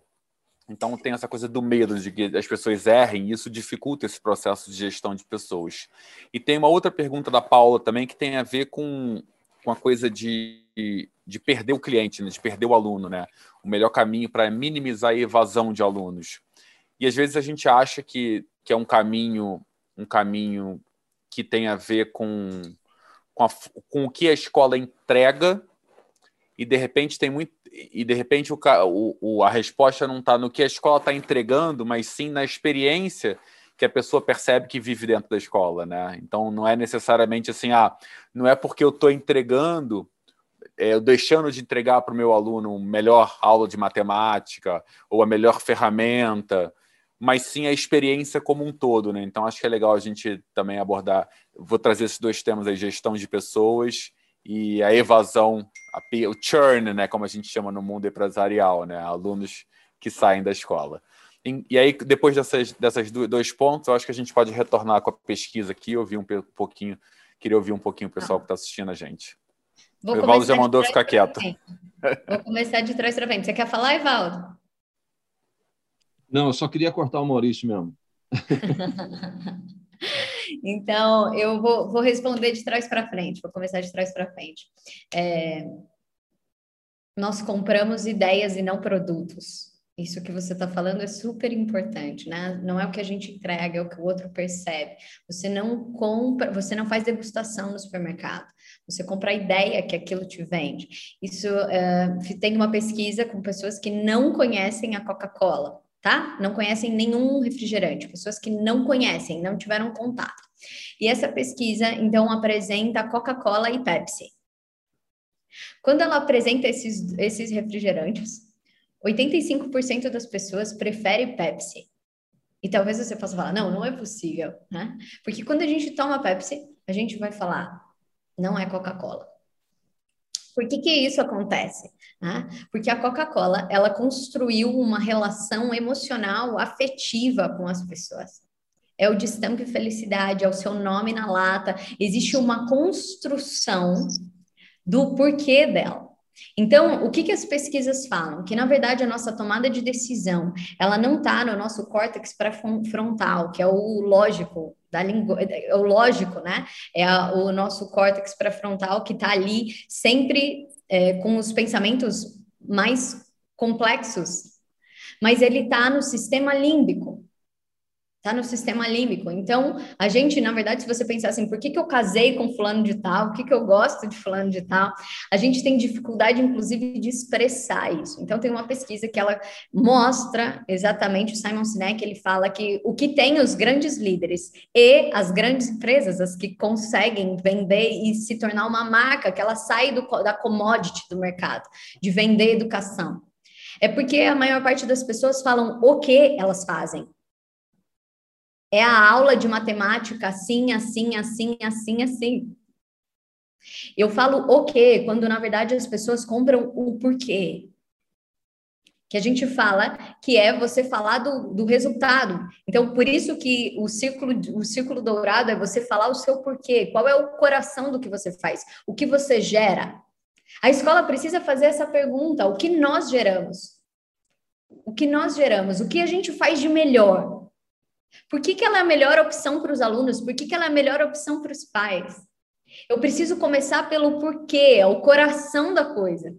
Então tem essa coisa do medo de que as pessoas errem, e isso dificulta esse processo de gestão de pessoas. E tem uma outra pergunta da Paula também que tem a ver com, com a coisa de, de perder o cliente, né? de perder o aluno, né? O melhor caminho para minimizar a evasão de alunos. E às vezes a gente acha que, que é um caminho, um caminho que tem a ver com com, a, com o que a escola entrega e de repente tem muito e de repente o, o a resposta não está no que a escola está entregando, mas sim na experiência que a pessoa percebe que vive dentro da escola, né? Então não é necessariamente assim, ah, não é porque eu estou entregando, é, deixando de entregar para o meu aluno melhor aula de matemática ou a melhor ferramenta mas sim a experiência como um todo, né? Então acho que é legal a gente também abordar. Vou trazer esses dois temas aí, gestão de pessoas e a evasão, a, o churn, né? Como a gente chama no mundo empresarial, né? Alunos que saem da escola. E, e aí, depois dessas, dessas dois pontos, eu acho que a gente pode retornar com a pesquisa aqui, ouvir um pouquinho, queria ouvir um pouquinho o pessoal que está assistindo a gente. Vou o Evaldo já mandou ficar quieto. Vou começar de trás para frente. Você quer falar, Evaldo? Não, eu só queria cortar o Maurício mesmo. então, eu vou, vou, responder de trás para frente, vou começar de trás para frente. É, nós compramos ideias e não produtos. Isso que você está falando é super importante, né? Não é o que a gente entrega, é o que o outro percebe. Você não compra, você não faz degustação no supermercado. Você compra a ideia que aquilo te vende. Isso uh, tem uma pesquisa com pessoas que não conhecem a Coca-Cola tá? Não conhecem nenhum refrigerante, pessoas que não conhecem, não tiveram contato. E essa pesquisa, então, apresenta Coca-Cola e Pepsi. Quando ela apresenta esses, esses refrigerantes, 85% das pessoas preferem Pepsi. E talvez você possa falar, não, não é possível, né? Porque quando a gente toma Pepsi, a gente vai falar, não é Coca-Cola. Por que, que isso acontece? Né? Porque a Coca-Cola ela construiu uma relação emocional, afetiva com as pessoas. É o destampe felicidade, é o seu nome na lata. Existe uma construção do porquê dela. Então, o que, que as pesquisas falam? Que, na verdade, a nossa tomada de decisão, ela não está no nosso córtex pré-frontal, que é o lógico da língua, é o lógico, né? É a, o nosso córtex pré-frontal que está ali sempre é, com os pensamentos mais complexos, mas ele está no sistema límbico. Tá no sistema límbico. Então, a gente, na verdade, se você pensar assim, por que, que eu casei com fulano de tal? O que, que eu gosto de fulano de tal? A gente tem dificuldade, inclusive, de expressar isso. Então, tem uma pesquisa que ela mostra exatamente, o Simon Sinek, ele fala que o que tem os grandes líderes e as grandes empresas, as que conseguem vender e se tornar uma marca, que ela sai do, da commodity do mercado, de vender educação. É porque a maior parte das pessoas falam o que elas fazem, é a aula de matemática assim, assim, assim, assim, assim. Eu falo o quê, quando na verdade as pessoas compram o porquê. que a gente fala, que é você falar do, do resultado. Então, por isso que o círculo, o círculo dourado é você falar o seu porquê, qual é o coração do que você faz, o que você gera. A escola precisa fazer essa pergunta: o que nós geramos? O que nós geramos? O que a gente faz de melhor? Por que, que ela é a melhor opção para os alunos? Por que, que ela é a melhor opção para os pais? Eu preciso começar pelo porquê, é o coração da coisa.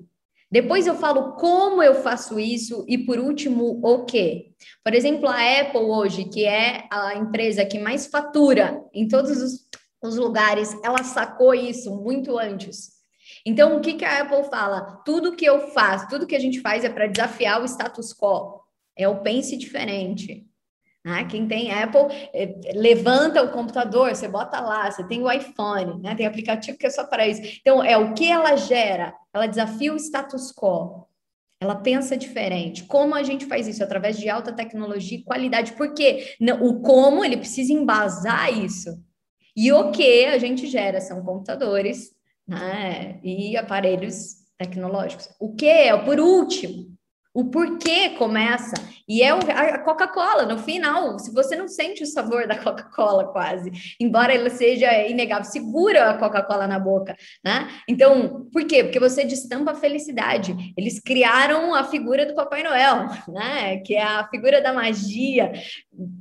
Depois eu falo como eu faço isso e por último o quê. Por exemplo, a Apple hoje, que é a empresa que mais fatura em todos os, os lugares, ela sacou isso muito antes. Então, o que, que a Apple fala? Tudo que eu faço, tudo que a gente faz é para desafiar o status quo. É o pense diferente. Ah, quem tem Apple, é, levanta o computador, você bota lá, você tem o iPhone, né? tem aplicativo que é só para isso. Então, é o que ela gera? Ela desafia o status quo. Ela pensa diferente. Como a gente faz isso? Através de alta tecnologia e qualidade. Porque o como, ele precisa embasar isso. E o que a gente gera são computadores né? e aparelhos tecnológicos. O que é, por último, o porquê começa. E é a Coca-Cola, no final, se você não sente o sabor da Coca-Cola quase, embora ela seja inegável, segura a Coca-Cola na boca, né? Então, por quê? Porque você destampa a felicidade. Eles criaram a figura do Papai Noel, né? Que é a figura da magia,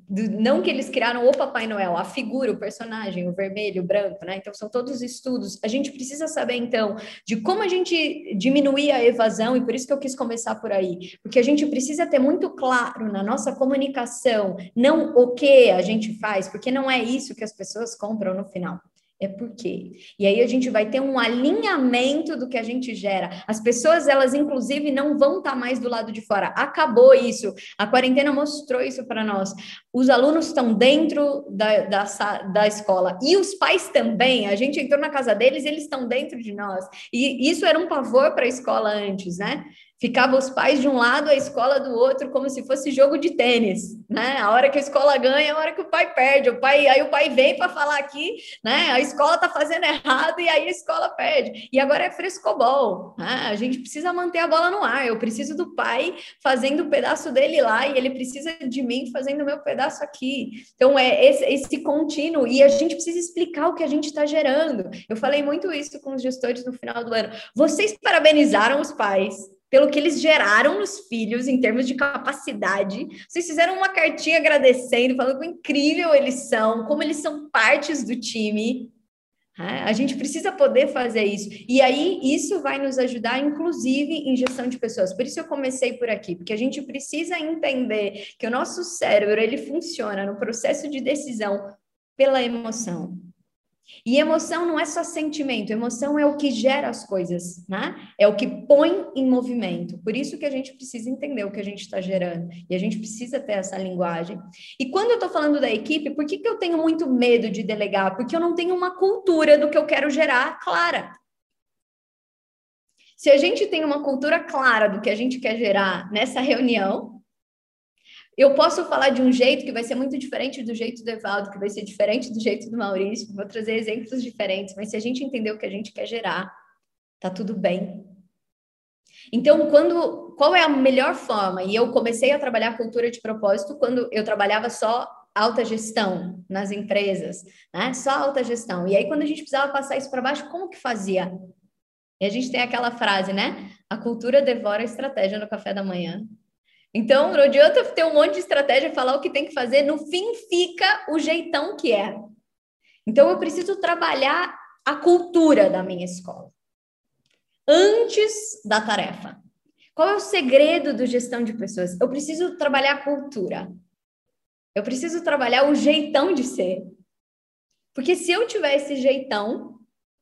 não que eles criaram o Papai Noel, a figura, o personagem, o vermelho, o branco, né? Então, são todos estudos. A gente precisa saber, então, de como a gente diminuir a evasão, e por isso que eu quis começar por aí, porque a gente precisa ter muito claro na nossa comunicação, não o que a gente faz, porque não é isso que as pessoas compram no final é por quê. E aí a gente vai ter um alinhamento do que a gente gera. As pessoas, elas inclusive não vão estar tá mais do lado de fora. Acabou isso. A quarentena mostrou isso para nós. Os alunos estão dentro da, da, da escola e os pais também. A gente entrou na casa deles, eles estão dentro de nós. E isso era um pavor para a escola antes, né? Ficava os pais de um lado, a escola do outro, como se fosse jogo de tênis, né? A hora que a escola ganha, a hora que o pai perde. O pai, aí o pai vem para falar aqui, né? A escola está fazendo errado e aí a escola perde. E agora é frescobol, né? A gente precisa manter a bola no ar. Eu preciso do pai fazendo o pedaço dele lá e ele precisa de mim fazendo o meu pedaço aqui. Então é esse, esse contínuo e a gente precisa explicar o que a gente está gerando. Eu falei muito isso com os gestores no final do ano. Vocês parabenizaram os pais pelo que eles geraram nos filhos em termos de capacidade. Vocês fizeram uma cartinha agradecendo, falando quão incrível eles são, como eles são partes do time. É, a gente precisa poder fazer isso. E aí, isso vai nos ajudar, inclusive, em gestão de pessoas. Por isso eu comecei por aqui, porque a gente precisa entender que o nosso cérebro, ele funciona no processo de decisão pela emoção. E emoção não é só sentimento, emoção é o que gera as coisas, né? É o que põe em movimento. Por isso que a gente precisa entender o que a gente está gerando. E a gente precisa ter essa linguagem. E quando eu estou falando da equipe, por que, que eu tenho muito medo de delegar? Porque eu não tenho uma cultura do que eu quero gerar clara. Se a gente tem uma cultura clara do que a gente quer gerar nessa reunião, eu posso falar de um jeito que vai ser muito diferente do jeito do Evaldo, que vai ser diferente do jeito do Maurício. Vou trazer exemplos diferentes, mas se a gente entender o que a gente quer gerar, tá tudo bem. Então, quando qual é a melhor forma? E eu comecei a trabalhar cultura de propósito quando eu trabalhava só alta gestão nas empresas, né? Só alta gestão. E aí quando a gente precisava passar isso para baixo, como que fazia? E a gente tem aquela frase, né? A cultura devora a estratégia no café da manhã. Então, não adianta ter um monte de estratégia, falar o que tem que fazer, no fim fica o jeitão que é. Então, eu preciso trabalhar a cultura da minha escola antes da tarefa. Qual é o segredo do gestão de pessoas? Eu preciso trabalhar a cultura. Eu preciso trabalhar o jeitão de ser. Porque se eu tiver esse jeitão,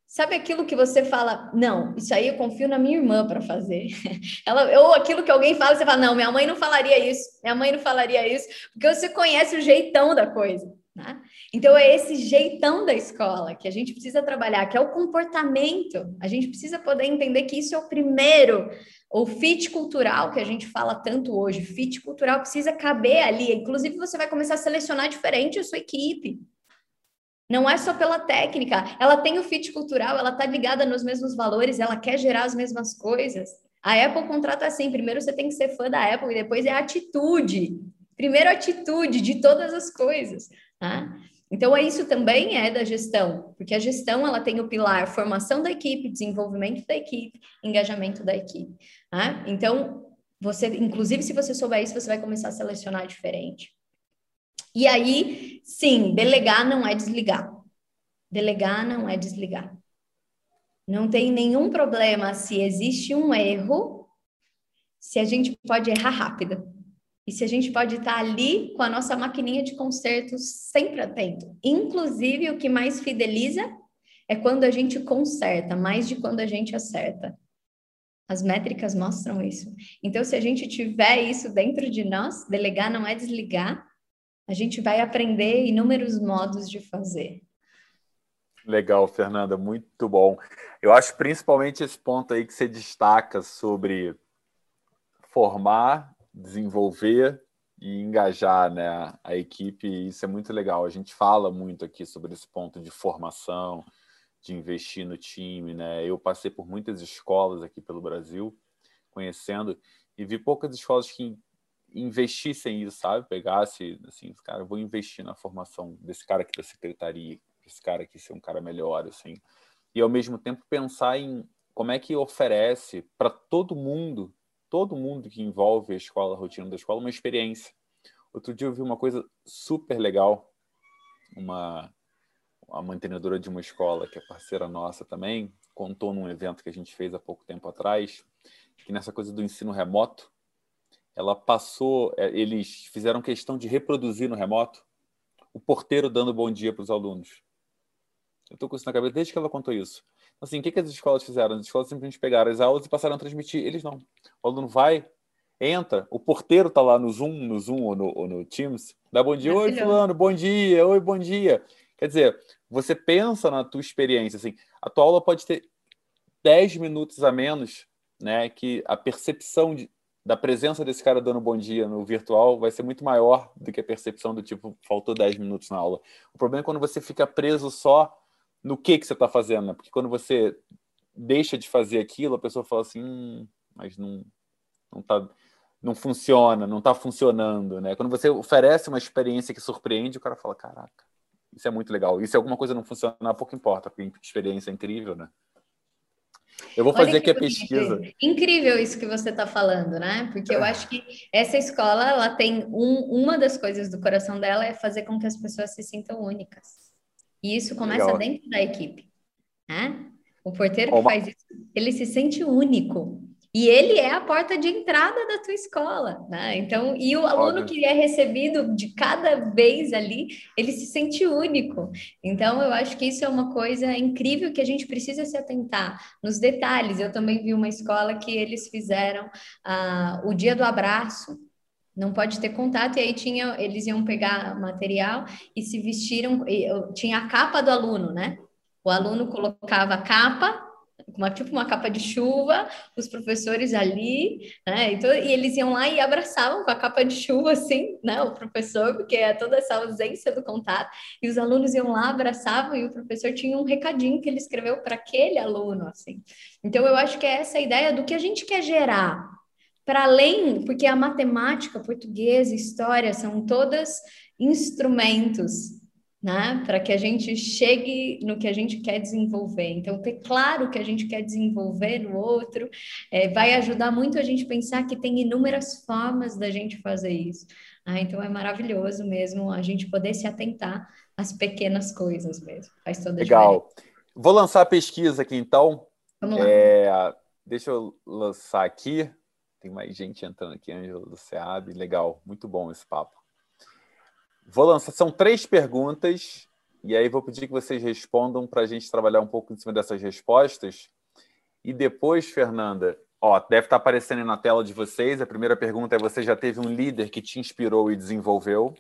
Sabe aquilo que você fala, não, isso aí eu confio na minha irmã para fazer. Ela, ou aquilo que alguém fala, você fala, não, minha mãe não falaria isso, minha mãe não falaria isso, porque você conhece o jeitão da coisa. Né? Então é esse jeitão da escola que a gente precisa trabalhar, que é o comportamento. A gente precisa poder entender que isso é o primeiro, o fit cultural que a gente fala tanto hoje. Fit cultural precisa caber ali. Inclusive, você vai começar a selecionar diferente a sua equipe. Não é só pela técnica, ela tem o fit cultural, ela está ligada nos mesmos valores, ela quer gerar as mesmas coisas. A Apple contrata assim: primeiro você tem que ser fã da Apple e depois é atitude. Primeiro, atitude de todas as coisas. Tá? Então, é isso também é da gestão, porque a gestão ela tem o pilar formação da equipe, desenvolvimento da equipe, engajamento da equipe. Tá? Então, você, inclusive, se você souber isso, você vai começar a selecionar diferente. E aí, sim, delegar não é desligar. Delegar não é desligar. Não tem nenhum problema se existe um erro, se a gente pode errar rápido. E se a gente pode estar ali com a nossa maquininha de consertos sempre atento. Inclusive, o que mais fideliza é quando a gente conserta, mais de quando a gente acerta. As métricas mostram isso. Então, se a gente tiver isso dentro de nós, delegar não é desligar, a gente vai aprender inúmeros modos de fazer. Legal, Fernanda, muito bom. Eu acho principalmente esse ponto aí que você destaca sobre formar, desenvolver e engajar né, a equipe, isso é muito legal. A gente fala muito aqui sobre esse ponto de formação, de investir no time. Né? Eu passei por muitas escolas aqui pelo Brasil, conhecendo, e vi poucas escolas que investissem isso, sabe? Pegasse, assim, cara, vou investir na formação desse cara aqui da secretaria, esse cara aqui ser um cara melhor, assim. E ao mesmo tempo pensar em como é que oferece para todo mundo, todo mundo que envolve a escola, a rotina da escola, uma experiência. Outro dia eu vi uma coisa super legal, uma a mantenedora de uma escola que é parceira nossa também, contou num evento que a gente fez há pouco tempo atrás, que nessa coisa do ensino remoto, ela passou, é, eles fizeram questão de reproduzir no remoto o porteiro dando bom dia para os alunos. Eu estou com isso na cabeça desde que ela contou isso. Assim, o que, que as escolas fizeram? As escolas simplesmente pegaram as aulas e passaram a transmitir. Eles não. O aluno vai, entra, o porteiro está lá no Zoom, no Zoom ou no, ou no Teams, dá bom dia, oi fulano, bom dia, oi, bom dia. Quer dizer, você pensa na tua experiência, assim, a tua aula pode ter 10 minutos a menos, né, que a percepção de, da presença desse cara dando bom dia no virtual vai ser muito maior do que a percepção do tipo, faltou 10 minutos na aula. O problema é quando você fica preso só no que, que você está fazendo, né? porque quando você deixa de fazer aquilo, a pessoa fala assim, hum, mas não, não tá, não funciona, não está funcionando, né? Quando você oferece uma experiência que surpreende, o cara fala, caraca, isso é muito legal. E se alguma coisa não funcionar, pouco importa, porque experiência é incrível, né? Eu vou fazer aqui a pesquisa. Incrível isso que você está falando, né? Porque eu acho que essa escola, ela tem um, uma das coisas do coração dela é fazer com que as pessoas se sintam únicas. E isso começa Legal. dentro da equipe, né? O porteiro que faz isso, ele se sente único. E ele é a porta de entrada da tua escola, né? Então, e o aluno que é recebido de cada vez ali, ele se sente único. Então, eu acho que isso é uma coisa incrível que a gente precisa se atentar nos detalhes. Eu também vi uma escola que eles fizeram ah, o dia do abraço, não pode ter contato, e aí tinha, eles iam pegar material e se vestiram, tinha a capa do aluno, né? O aluno colocava a capa uma tipo uma capa de chuva, os professores ali, né? Então, e eles iam lá e abraçavam com a capa de chuva, assim, né? O professor, porque é toda essa ausência do contato, e os alunos iam lá, abraçavam, e o professor tinha um recadinho que ele escreveu para aquele aluno, assim. Então, eu acho que é essa ideia do que a gente quer gerar. Para além, porque a matemática, português, história são todas instrumentos né? Para que a gente chegue no que a gente quer desenvolver. Então, ter claro o que a gente quer desenvolver no outro é, vai ajudar muito a gente pensar que tem inúmeras formas da gente fazer isso. Ah, então, é maravilhoso mesmo a gente poder se atentar às pequenas coisas mesmo. Faz toda Legal. Diferença. Vou lançar a pesquisa aqui, então. Vamos lá. É, deixa eu lançar aqui. Tem mais gente entrando aqui, Ângelo do SEAB. Legal, muito bom esse papo. Vou lançar, são três perguntas, e aí vou pedir que vocês respondam para a gente trabalhar um pouco em cima dessas respostas. E depois, Fernanda, ó, deve estar aparecendo na tela de vocês. A primeira pergunta é: você já teve um líder que te inspirou e desenvolveu?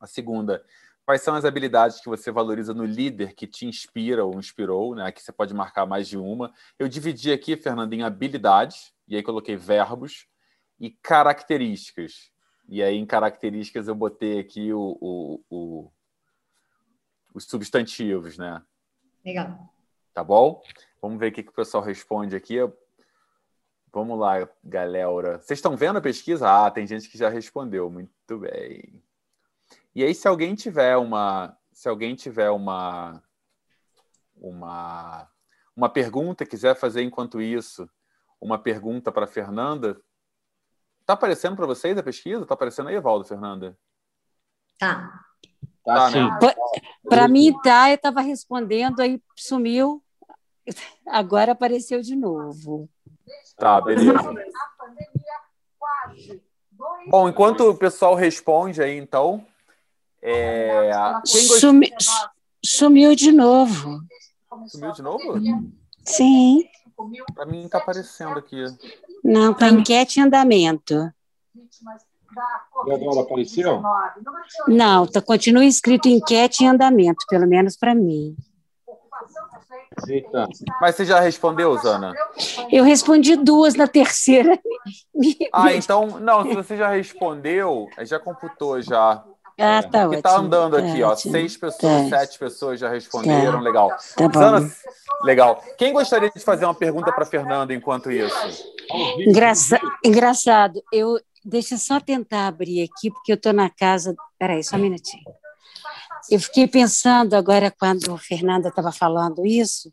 A segunda, quais são as habilidades que você valoriza no líder que te inspira ou inspirou? Né? Aqui você pode marcar mais de uma. Eu dividi aqui, Fernanda, em habilidades, e aí coloquei verbos, e características. E aí, em características, eu botei aqui o, o, o, os substantivos, né? Legal. Tá bom? Vamos ver o que, que o pessoal responde aqui. Vamos lá, galera. Vocês estão vendo a pesquisa? Ah, tem gente que já respondeu. Muito bem. E aí, se alguém tiver uma, se alguém tiver uma, uma, uma pergunta, quiser fazer enquanto isso, uma pergunta para Fernanda, tá aparecendo para vocês a pesquisa? Tá aparecendo aí, Evaldo, Fernanda? Tá. Tá, Tá, sim. né? Para mim, tá, eu estava respondendo, aí sumiu, agora apareceu de novo. Tá, beleza. Bom, enquanto o pessoal responde aí, então, é... Sumi- sumiu de novo. Sumiu de novo? Sim. Para mim tá aparecendo aqui. Não, tá enquete em andamento. E agora apareceu? Não, tá, continua escrito enquete em andamento, pelo menos para mim. Eita. Mas você já respondeu, Zana? Eu respondi duas na terceira. Ah, então, não, se você já respondeu, já computou já. Ah, tá ótimo. tá andando tá aqui, ó. Seis pessoas, Tá. sete pessoas já responderam, legal. Tá bom. Zana, legal. Quem gostaria de fazer uma pergunta para Fernanda enquanto isso? Engraça- Engraçado. Eu, deixa eu só tentar abrir aqui, porque eu estou na casa. Peraí, só um minutinho. Eu fiquei pensando agora, quando a Fernanda estava falando isso,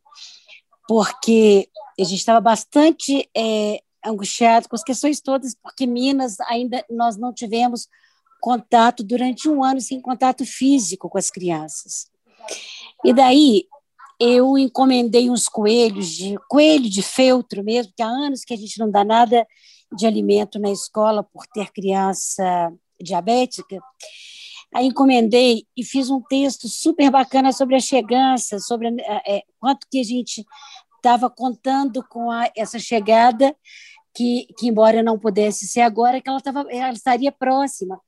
porque a gente estava bastante é, angustiado com as questões todas, porque Minas ainda nós não tivemos contato durante um ano sem contato físico com as crianças. E daí eu encomendei uns coelhos de coelho de feltro mesmo, que há anos que a gente não dá nada de alimento na escola por ter criança diabética. Aí encomendei e fiz um texto super bacana sobre a chegança, sobre é, quanto que a gente estava contando com a, essa chegada, que, que embora não pudesse ser agora, que ela, tava, ela estaria próxima.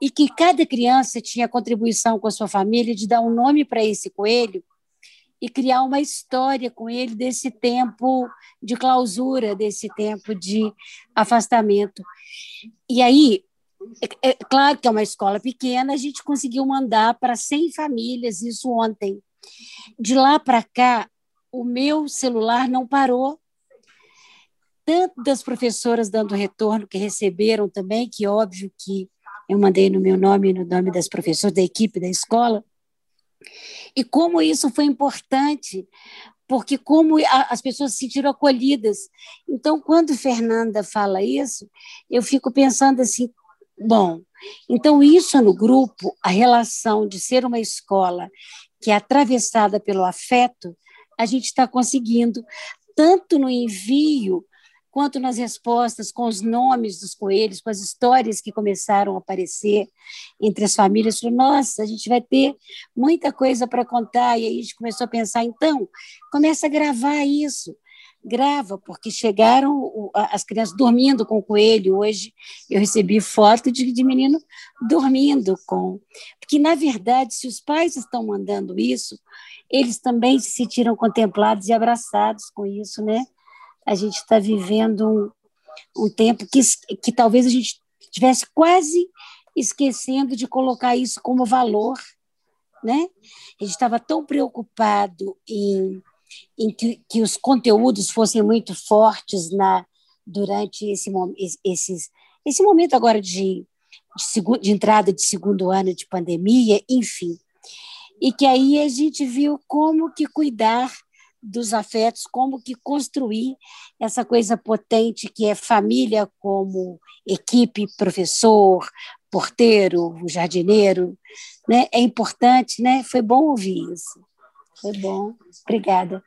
E que cada criança tinha contribuição com a sua família de dar um nome para esse coelho e criar uma história com ele desse tempo de clausura, desse tempo de afastamento. E aí, é, é claro que é uma escola pequena, a gente conseguiu mandar para 100 famílias isso ontem. De lá para cá, o meu celular não parou. Tanto das professoras dando retorno que receberam também, que óbvio que eu mandei no meu nome e no nome das professoras da equipe da escola, e como isso foi importante, porque como as pessoas se sentiram acolhidas. Então, quando Fernanda fala isso, eu fico pensando assim, bom, então isso no grupo, a relação de ser uma escola que é atravessada pelo afeto, a gente está conseguindo, tanto no envio quanto nas respostas com os nomes dos coelhos, com as histórias que começaram a aparecer entre as famílias. Falei, nossa, a gente vai ter muita coisa para contar. E aí a gente começou a pensar, então, começa a gravar isso. Grava, porque chegaram as crianças dormindo com o coelho. Hoje eu recebi foto de, de menino dormindo com. Porque, na verdade, se os pais estão mandando isso, eles também se sentiram contemplados e abraçados com isso, né? A gente está vivendo um, um tempo que, que talvez a gente estivesse quase esquecendo de colocar isso como valor, né? A gente estava tão preocupado em, em que, que, os conteúdos fossem muito fortes na durante esse, esses, esse momento agora de, de, de entrada de segundo ano de pandemia, enfim. E que aí a gente viu como que cuidar dos afetos, como que construir essa coisa potente que é família como equipe, professor, porteiro, jardineiro, né? É importante, né? Foi bom ouvir isso. Foi bom. Obrigada.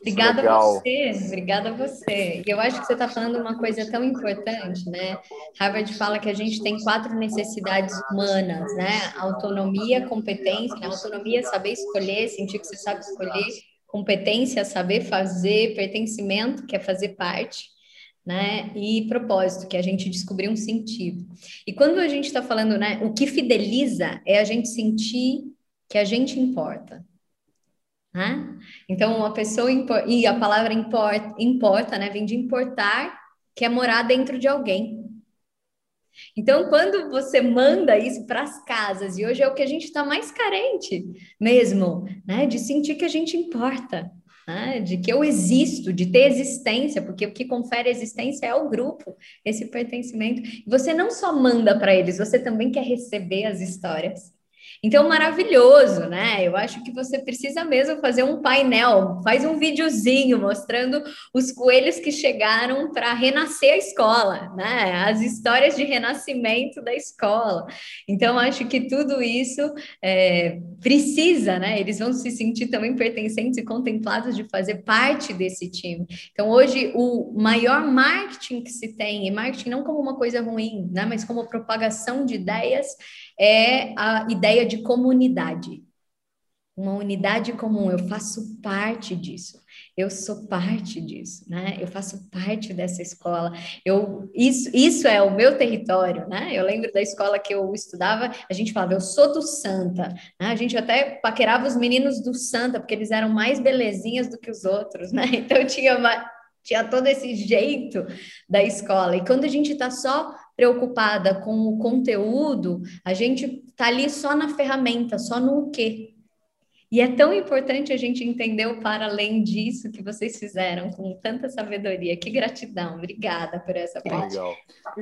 Obrigada Legal. a você, obrigada a você. E eu acho que você está falando uma coisa tão importante, né? Harvard fala que a gente tem quatro necessidades humanas, né? Autonomia, competência, né? autonomia, saber escolher, sentir que você sabe escolher, competência, saber fazer, pertencimento, que é fazer parte, né? E propósito, que é a gente descobrir um sentido. E quando a gente está falando, né? O que fideliza é a gente sentir que a gente importa. Né? Então, uma pessoa e a palavra importa, importa, né? Vem de importar, que é morar dentro de alguém. Então, quando você manda isso para as casas, e hoje é o que a gente está mais carente mesmo, né? De sentir que a gente importa, né? de que eu existo, de ter existência, porque o que confere existência é o grupo, esse pertencimento. Você não só manda para eles, você também quer receber as histórias. Então, maravilhoso, né? Eu acho que você precisa mesmo fazer um painel, faz um videozinho mostrando os coelhos que chegaram para renascer a escola, né? As histórias de renascimento da escola. Então, acho que tudo isso é, precisa, né? Eles vão se sentir também pertencentes e contemplados de fazer parte desse time. Então, hoje, o maior marketing que se tem, e marketing não como uma coisa ruim, né? Mas como propagação de ideias, é a ideia de comunidade. Uma unidade comum, eu faço parte disso. Eu sou parte disso, né? Eu faço parte dessa escola. Eu isso, isso é o meu território, né? Eu lembro da escola que eu estudava, a gente falava, eu sou do Santa. Né? A gente até paquerava os meninos do Santa, porque eles eram mais belezinhas do que os outros, né? Então tinha uma, tinha todo esse jeito da escola. E quando a gente está só preocupada com o conteúdo, a gente está ali só na ferramenta, só no o quê. E é tão importante a gente entender o para além disso que vocês fizeram com tanta sabedoria. Que gratidão. Obrigada por essa parte. Legal.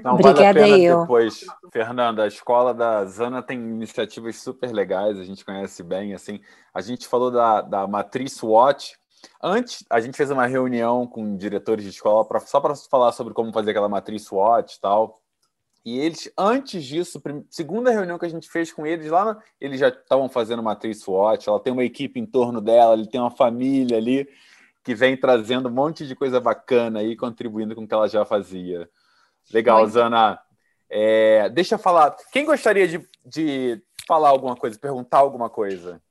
Não, Obrigada vale a pena eu. depois. Fernanda, a escola da Zana tem iniciativas super legais, a gente conhece bem, assim. A gente falou da, da matriz SWOT. Antes, a gente fez uma reunião com diretores de escola pra, só para falar sobre como fazer aquela matriz SWOT e tal. E eles, antes disso, segunda reunião que a gente fez com eles, lá eles já estavam fazendo matriz SWOT, ela tem uma equipe em torno dela, ele tem uma família ali que vem trazendo um monte de coisa bacana aí, contribuindo com o que ela já fazia. Legal, Muito. Zana. É, deixa eu falar. Quem gostaria de, de falar alguma coisa, perguntar alguma coisa?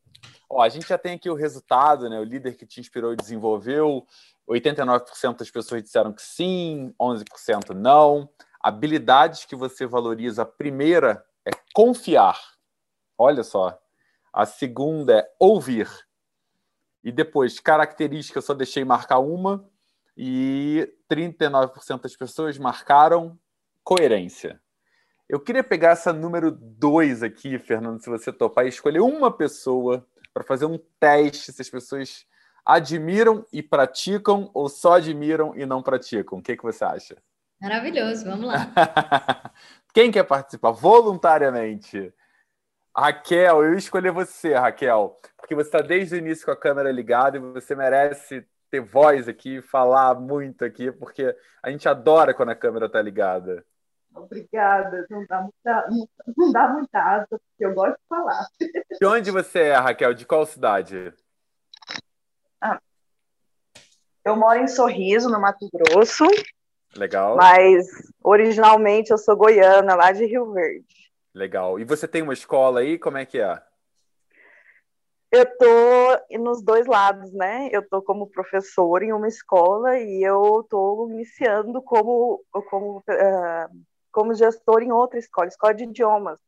Ó, a gente já tem aqui o resultado, né? O líder que te inspirou e desenvolveu. 89% das pessoas disseram que sim, 11% não. Habilidades que você valoriza, a primeira é confiar. Olha só. A segunda é ouvir. E depois, característica, eu só deixei marcar uma. E 39% das pessoas marcaram coerência. Eu queria pegar essa número 2 aqui, Fernando, se você topar, e escolher uma pessoa para fazer um teste se as pessoas admiram e praticam ou só admiram e não praticam. O que, que você acha? Maravilhoso, vamos lá. Quem quer participar voluntariamente? Raquel, eu escolhi você, Raquel, porque você está desde o início com a câmera ligada e você merece ter voz aqui, falar muito aqui, porque a gente adora quando a câmera está ligada. Obrigada, não dá muita, não dá muita asa, porque eu gosto de falar. De onde você é, Raquel? De qual cidade? Ah, eu moro em Sorriso, no Mato Grosso. Legal. Mas originalmente eu sou goiana, lá de Rio Verde. Legal. E você tem uma escola aí? Como é que é? Eu tô nos dois lados, né? Eu tô como professora em uma escola e eu tô iniciando como como uh, como gestor em outra escola, escola de idiomas.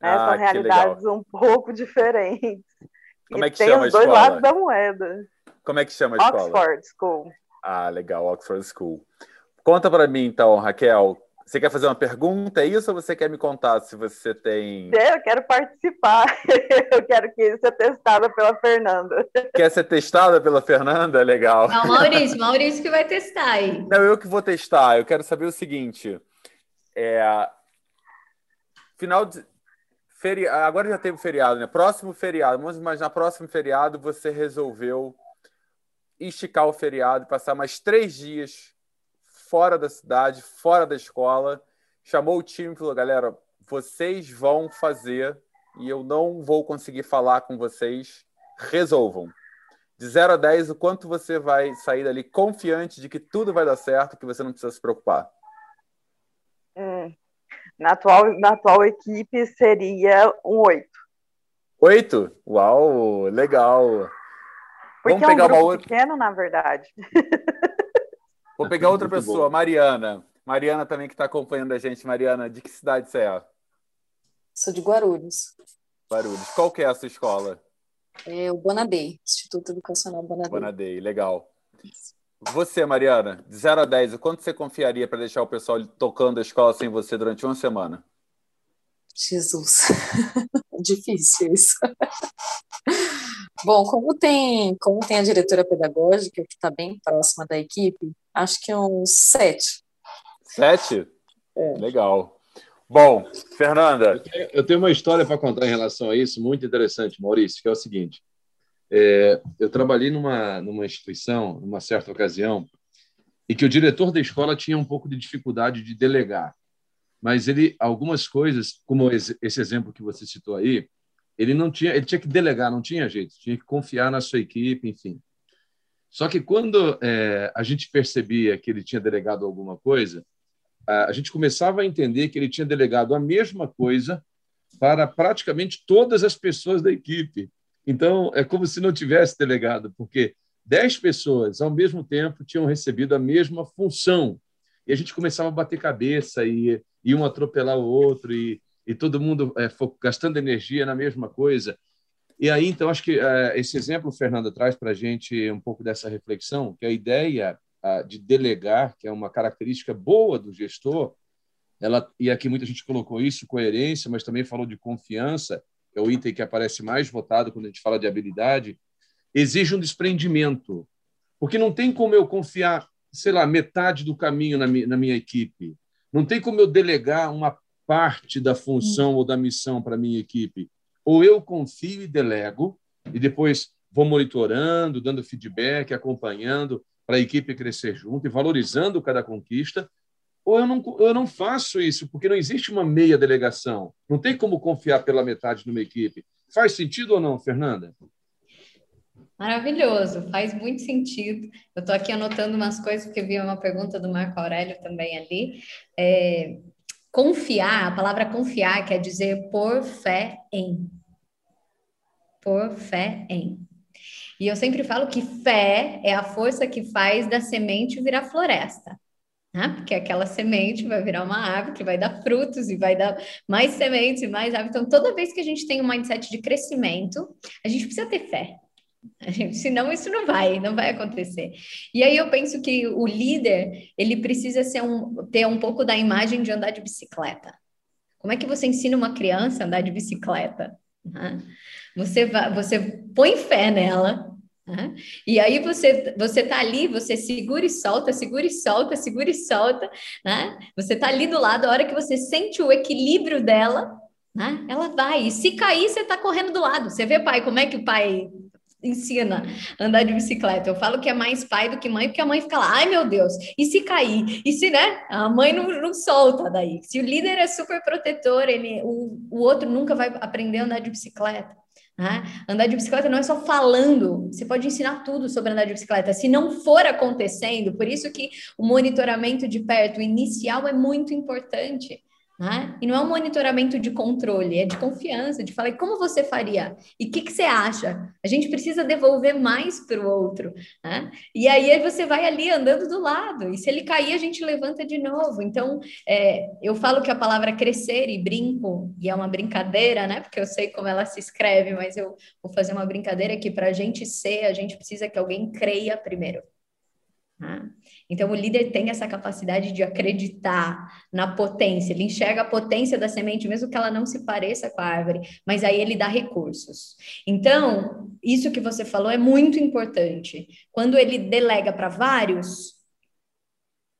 Né? Ah, São realidades legal. um pouco diferentes. Como e é que tem chama os dois lados da moeda. Como é que chama a escola? Oxford School. Ah, legal, Oxford School. Conta para mim, então, Raquel. Você quer fazer uma pergunta, é isso? Ou você quer me contar se você tem. Eu quero participar. Eu quero que seja testada pela Fernanda. Quer ser testada pela Fernanda? Legal. Não, Maurício, Maurício que vai testar aí. Não, eu que vou testar. Eu quero saber o seguinte. É... Final de. Feri... Agora já teve feriado, né? Próximo feriado. Vamos imaginar, próximo feriado você resolveu esticar o feriado, passar mais três dias fora da cidade, fora da escola, chamou o time e falou: galera, vocês vão fazer e eu não vou conseguir falar com vocês, resolvam. De 0 a 10, o quanto você vai sair dali confiante de que tudo vai dar certo, que você não precisa se preocupar? Hum, na, atual, na atual equipe seria um 8. 8? Uau, legal. Porque Vamos é um pegar grupo uma outra... pequeno, na verdade. Vou pegar outra pessoa, bom. Mariana. Mariana também que está acompanhando a gente. Mariana, de que cidade você é? Sou de Guarulhos. Guarulhos. Qual que é a sua escola? É o Bonadei, Instituto Educacional Bonadei. Bonadei, legal. Você, Mariana, de 0 a 10, o quanto você confiaria para deixar o pessoal tocando a escola sem você durante uma semana? Jesus, difícil isso. Bom, como tem, como tem a diretora pedagógica, que está bem próxima da equipe, acho que uns sete. Sete? É. Legal. Bom, Fernanda. Eu tenho uma história para contar em relação a isso, muito interessante, Maurício, que é o seguinte. É, eu trabalhei numa, numa instituição, numa certa ocasião, e que o diretor da escola tinha um pouco de dificuldade de delegar. Mas ele, algumas coisas, como esse, esse exemplo que você citou aí, ele não tinha, ele tinha que delegar, não tinha jeito, tinha que confiar na sua equipe, enfim. Só que quando é, a gente percebia que ele tinha delegado alguma coisa, a, gente começava a entender que ele tinha delegado a mesma coisa para praticamente todas as pessoas da equipe. Então, é como se não tivesse delegado, porque dez pessoas, ao mesmo tempo, tinham recebido a mesma função. E a gente começava a bater cabeça e, e um atropelar o outro, e, e todo mundo é, gastando energia na mesma coisa. E aí, então, acho que é, esse exemplo, Fernanda, traz para a gente um pouco dessa reflexão, que a ideia de delegar, que é uma característica boa do gestor, ela, e aqui muita gente colocou isso, coerência, mas também falou de confiança, que é o item que aparece mais votado quando a gente fala de habilidade, exige um desprendimento. Porque não tem como eu confiar, sei lá, metade do caminho na minha, na minha equipe. Não tem como eu delegar uma parte da função ou da missão para a minha equipe. Ou eu confio e delego, e depois vou monitorando, dando feedback, acompanhando para a equipe crescer junto e valorizando cada conquista, ou eu não, eu não faço isso, porque não existe uma meia delegação. Não tem como confiar pela metade numa equipe. Faz sentido ou não, Fernanda? Maravilhoso, faz muito sentido. Eu estou aqui anotando umas coisas, porque vi uma pergunta do Marco Aurélio também ali. É, Confiar, a palavra confiar quer dizer por fé em. Por fé em. E eu sempre falo que fé é a força que faz da semente virar floresta. Né? Porque aquela semente vai virar uma árvore que vai dar frutos e vai dar mais sementes e mais árvores. Então, toda vez que a gente tem um mindset de crescimento, a gente precisa ter fé. Senão isso não vai, não vai acontecer. E aí eu penso que o líder, ele precisa ser um, ter um pouco da imagem de andar de bicicleta. Como é que você ensina uma criança a andar de bicicleta? Você, vai, você põe fé nela, e aí você você tá ali, você segura e solta, segura e solta, segura e solta, né? Você tá ali do lado, a hora que você sente o equilíbrio dela, né? Ela vai. E se cair, você tá correndo do lado. Você vê, pai, como é que o pai ensina a andar de bicicleta. Eu falo que é mais pai do que mãe, porque a mãe fica lá, ai meu Deus, e se cair? E se, né? A mãe não, não solta daí. Se o líder é super protetor, ele, o, o outro nunca vai aprender a andar de bicicleta. Né? Andar de bicicleta não é só falando, você pode ensinar tudo sobre andar de bicicleta. Se não for acontecendo, por isso que o monitoramento de perto, inicial, é muito importante. Né? E não é um monitoramento de controle, é de confiança, de falar como você faria e o que, que você acha. A gente precisa devolver mais para o outro. Né? E aí você vai ali andando do lado, e se ele cair, a gente levanta de novo. Então, é, eu falo que a palavra crescer e brinco, e é uma brincadeira, né? Porque eu sei como ela se escreve, mas eu vou fazer uma brincadeira que para a gente ser, a gente precisa que alguém creia primeiro. Né? Então, o líder tem essa capacidade de acreditar na potência, ele enxerga a potência da semente, mesmo que ela não se pareça com a árvore, mas aí ele dá recursos. Então, isso que você falou é muito importante. Quando ele delega para vários,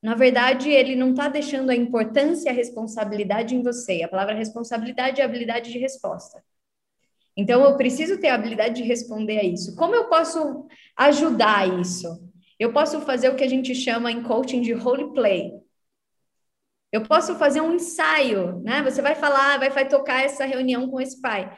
na verdade, ele não está deixando a importância e a responsabilidade em você. A palavra responsabilidade é habilidade de resposta. Então, eu preciso ter a habilidade de responder a isso. Como eu posso ajudar isso? Eu posso fazer o que a gente chama em coaching de role play. Eu posso fazer um ensaio, né? Você vai falar, vai, vai tocar essa reunião com esse pai.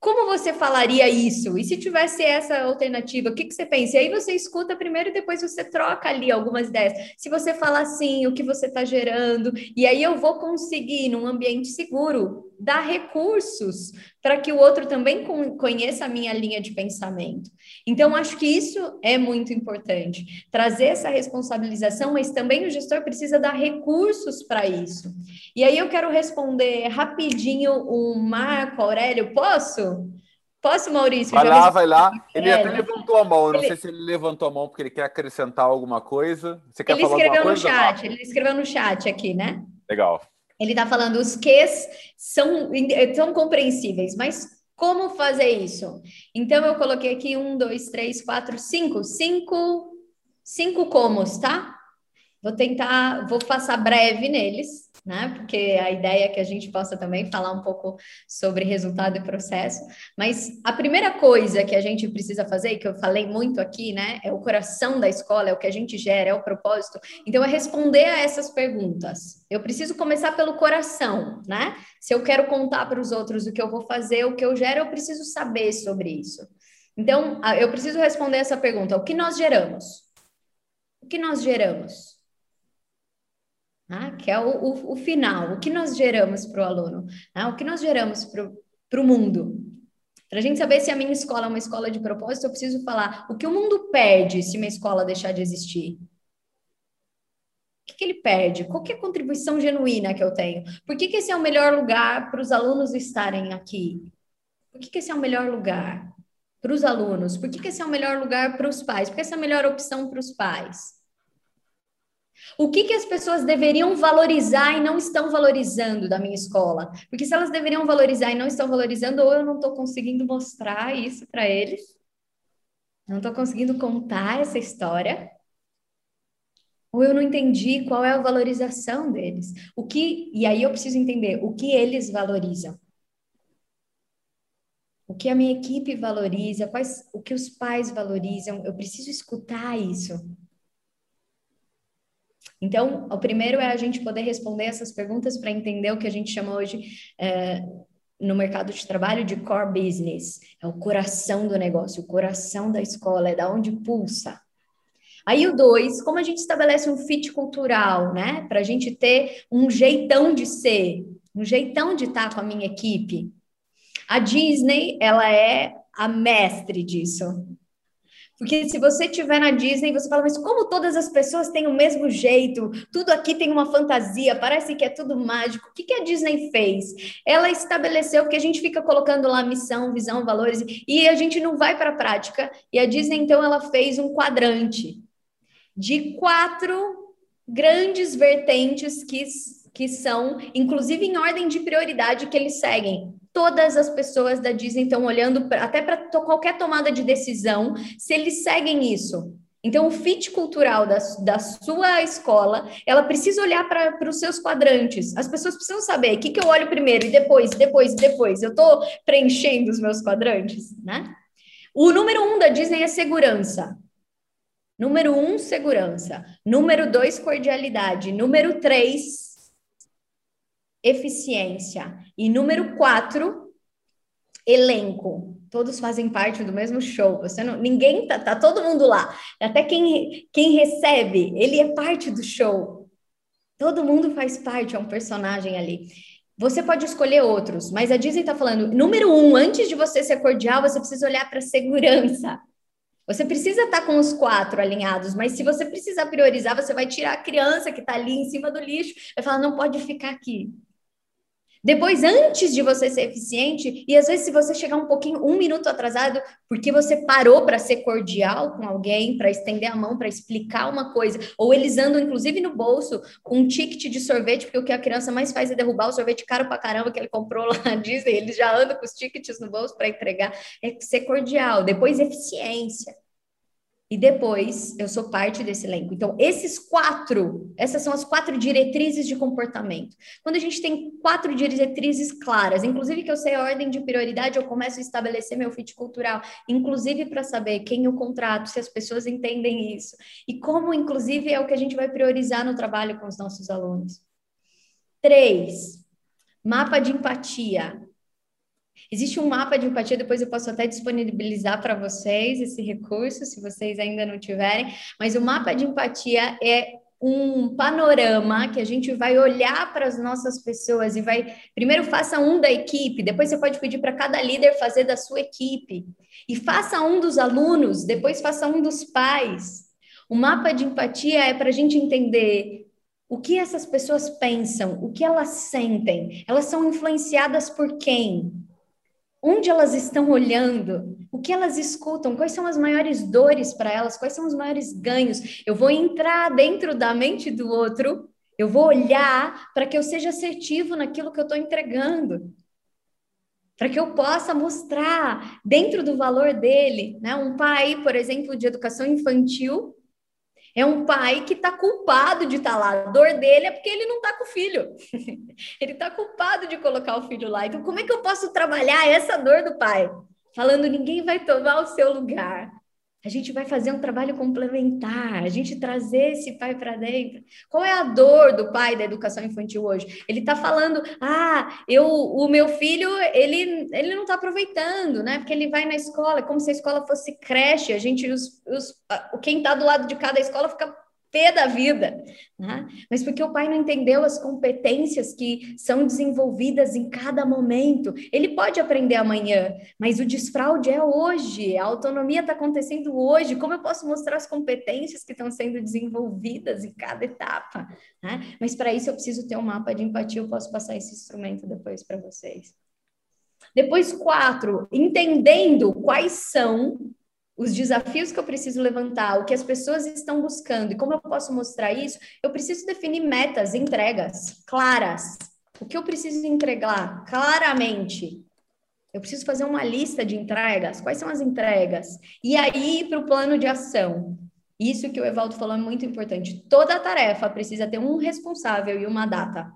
Como você falaria isso? E se tivesse essa alternativa, o que, que você pensa? E aí você escuta primeiro e depois você troca ali algumas ideias. Se você fala assim, o que você está gerando, e aí eu vou conseguir, num ambiente seguro, dar recursos para que o outro também conheça a minha linha de pensamento. Então, acho que isso é muito importante, trazer essa responsabilização, mas também o gestor precisa dar recursos para isso. E aí eu quero responder rapidinho o Marco Aurélio, posso? Posso, Maurício? Vai lá, vai lá. Ele até levantou a mão. Eu não ele... sei se ele levantou a mão porque ele quer acrescentar alguma coisa. Você quer ele falar escreveu no coisa, chat. Ele escreveu no chat aqui, né? Legal. Ele está falando os ques são, são compreensíveis, mas Como fazer isso? Então, eu coloquei aqui um, dois, três, quatro, cinco, cinco, cinco comos, tá? Vou tentar, vou passar breve neles, né? Porque a ideia é que a gente possa também falar um pouco sobre resultado e processo. Mas a primeira coisa que a gente precisa fazer, que eu falei muito aqui, né? É o coração da escola, é o que a gente gera, é o propósito. Então, é responder a essas perguntas. Eu preciso começar pelo coração, né? Se eu quero contar para os outros o que eu vou fazer, o que eu gero, eu preciso saber sobre isso. Então, eu preciso responder essa pergunta: o que nós geramos? O que nós geramos? Né? que é o, o, o, final, o que nós geramos para o aluno, né? o que nós geramos para o mundo. Para a gente saber se a minha escola é uma escola de propósito, eu preciso falar o que o mundo perde se uma escola deixar de existir. O que, que ele perde? Qual é a contribuição genuína que eu tenho? Por que, que esse é o melhor lugar para os alunos estarem aqui? Por que, que esse é o melhor lugar para os alunos? Por que, que esse é o melhor lugar para os pais? Por que essa é a melhor opção para os pais? O que, que as pessoas deveriam valorizar e não estão valorizando da minha escola? Porque se elas deveriam valorizar e não estão valorizando, ou eu não estou conseguindo mostrar isso para eles, não estou conseguindo contar essa história, ou eu não entendi qual é a valorização deles. O que e aí eu preciso entender o que eles valorizam. O que a minha equipe valoriza, quais o que os pais valorizam, eu preciso escutar isso. Então, o primeiro é a gente poder responder essas perguntas para entender o que a gente chama hoje é, no mercado de trabalho de core business. É o coração do negócio, o coração da escola, é da onde pulsa. Aí o dois, como a gente estabelece um fit cultural, né? Para a gente ter um jeitão de ser, um jeitão de estar com a minha equipe. A Disney, ela é a mestre disso. Porque se você estiver na Disney, você fala, mas como todas as pessoas têm o mesmo jeito, tudo aqui tem uma fantasia, parece que é tudo mágico. O que, que a Disney fez? Ela estabeleceu que a gente fica colocando lá missão, visão, valores, e a gente não vai para a prática. E a Disney, então, ela fez um quadrante de quatro grandes vertentes que, que são, inclusive em ordem de prioridade, que eles seguem todas as pessoas da Disney estão olhando pra, até para qualquer tomada de decisão, se eles seguem isso. Então, o fit cultural da, da sua escola, ela precisa olhar para os seus quadrantes. As pessoas precisam saber o que, que eu olho primeiro e depois, depois, depois. Eu estou preenchendo os meus quadrantes, né? O número um da Disney é segurança. Número um, segurança. Número dois, cordialidade. Número três, eficiência. E número quatro, elenco. Todos fazem parte do mesmo show. Você não, ninguém tá, tá todo mundo lá. Até quem, quem recebe, ele é parte do show. Todo mundo faz parte, é um personagem ali. Você pode escolher outros, mas a Disney está falando: número um, antes de você ser cordial, você precisa olhar para a segurança. Você precisa estar tá com os quatro alinhados, mas se você precisar priorizar, você vai tirar a criança que está ali em cima do lixo, vai falar: não pode ficar aqui. Depois, antes de você ser eficiente, e às vezes, se você chegar um pouquinho, um minuto atrasado, porque você parou para ser cordial com alguém, para estender a mão, para explicar uma coisa, ou eles andam, inclusive, no bolso com um ticket de sorvete, porque o que a criança mais faz é derrubar o sorvete caro para caramba que ele comprou lá na Disney, eles já andam com os tickets no bolso para entregar. É ser cordial. Depois, eficiência e depois eu sou parte desse elenco. Então, esses quatro, essas são as quatro diretrizes de comportamento. Quando a gente tem quatro diretrizes claras, inclusive que eu sei a ordem de prioridade, eu começo a estabelecer meu fit cultural, inclusive para saber quem eu contrato, se as pessoas entendem isso, e como, inclusive, é o que a gente vai priorizar no trabalho com os nossos alunos. Três, mapa de empatia. Existe um mapa de empatia, depois eu posso até disponibilizar para vocês esse recurso, se vocês ainda não tiverem, mas o mapa de empatia é um panorama que a gente vai olhar para as nossas pessoas e vai. Primeiro, faça um da equipe, depois você pode pedir para cada líder fazer da sua equipe. E faça um dos alunos, depois faça um dos pais. O mapa de empatia é para a gente entender o que essas pessoas pensam, o que elas sentem, elas são influenciadas por quem? Onde elas estão olhando, o que elas escutam, quais são as maiores dores para elas, quais são os maiores ganhos. Eu vou entrar dentro da mente do outro, eu vou olhar para que eu seja assertivo naquilo que eu estou entregando. para que eu possa mostrar dentro do valor dele, né? Um pai, por exemplo, de educação infantil, é um pai que está culpado de estar tá lá. A dor dele é porque ele não está com o filho. ele está culpado de colocar o filho lá. Então, como é que eu posso trabalhar essa dor do pai? Falando, ninguém vai tomar o seu lugar. A gente vai fazer um trabalho complementar, a gente trazer esse pai para dentro. Qual é a dor do pai da educação infantil hoje? Ele está falando, ah, eu, o meu filho, ele, ele não está aproveitando, né? Porque ele vai na escola, é como se a escola fosse creche. A gente, os, os, quem está do lado de cada escola fica pé da vida, né? mas porque o pai não entendeu as competências que são desenvolvidas em cada momento. Ele pode aprender amanhã, mas o desfraude é hoje, a autonomia está acontecendo hoje. Como eu posso mostrar as competências que estão sendo desenvolvidas em cada etapa? Né? Mas para isso eu preciso ter um mapa de empatia, eu posso passar esse instrumento depois para vocês. Depois, quatro, entendendo quais são os desafios que eu preciso levantar, o que as pessoas estão buscando e como eu posso mostrar isso, eu preciso definir metas, entregas claras. O que eu preciso entregar claramente? Eu preciso fazer uma lista de entregas. Quais são as entregas? E aí, para o plano de ação. Isso que o Evaldo falou é muito importante. Toda tarefa precisa ter um responsável e uma data.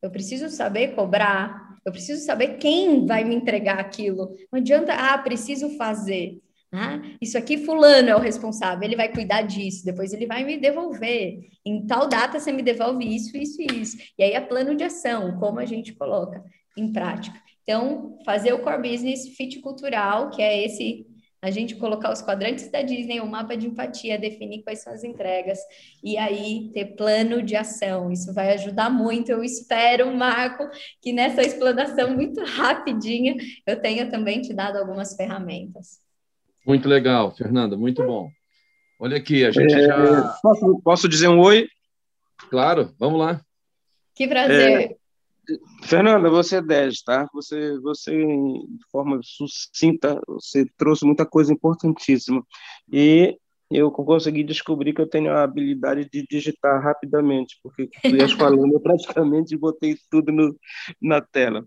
Eu preciso saber cobrar. Eu preciso saber quem vai me entregar aquilo. Não adianta, ah, preciso fazer. Ah, isso aqui, fulano é o responsável, ele vai cuidar disso, depois ele vai me devolver. Em tal data você me devolve isso, isso e isso. E aí é plano de ação, como a gente coloca em prática. Então, fazer o core business fit cultural, que é esse a gente colocar os quadrantes da Disney, o mapa de empatia, definir quais são as entregas e aí ter plano de ação. Isso vai ajudar muito. Eu espero, Marco, que nessa explanação muito rapidinha eu tenha também te dado algumas ferramentas. Muito legal, Fernanda, muito bom. Olha aqui, a gente é, já. Posso, posso, dizer um oi? Claro, vamos lá. Que prazer. É, Fernanda, você é 10, tá? Você, você, de forma sucinta, você trouxe muita coisa importantíssima. E eu consegui descobrir que eu tenho a habilidade de digitar rapidamente, porque tu ias falando, eu praticamente botei tudo no, na tela.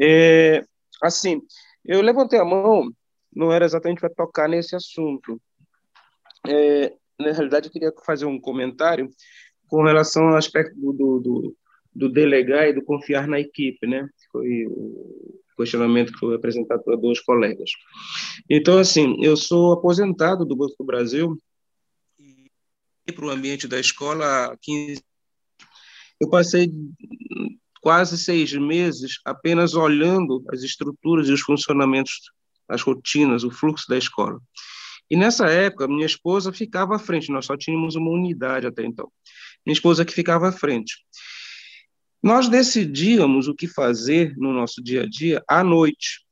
É, assim, eu levantei a mão não era exatamente para tocar nesse assunto. É, na realidade, eu queria fazer um comentário com relação ao aspecto do, do, do, do delegar e do confiar na equipe, né? Foi o questionamento que foi apresentado por dois colegas. Então, assim, eu sou aposentado do Banco do Brasil e para o ambiente da escola há 15 eu passei quase seis meses apenas olhando as estruturas e os funcionamentos as rotinas, o fluxo da escola. E nessa época, minha esposa ficava à frente, nós só tínhamos uma unidade até então. Minha esposa que ficava à frente. Nós decidíamos o que fazer no nosso dia a dia à noite.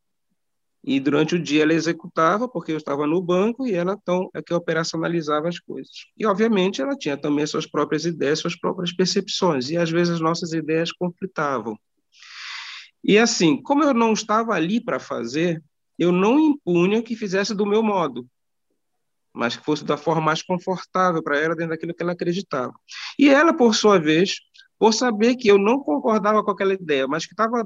E durante o dia ela executava, porque eu estava no banco e ela então é que operacionalizava as coisas. E obviamente ela tinha também suas próprias ideias, suas próprias percepções, e às vezes as nossas ideias conflitavam. E assim, como eu não estava ali para fazer, eu não impunha que fizesse do meu modo, mas que fosse da forma mais confortável para ela, dentro daquilo que ela acreditava. E ela, por sua vez, por saber que eu não concordava com aquela ideia, mas que estava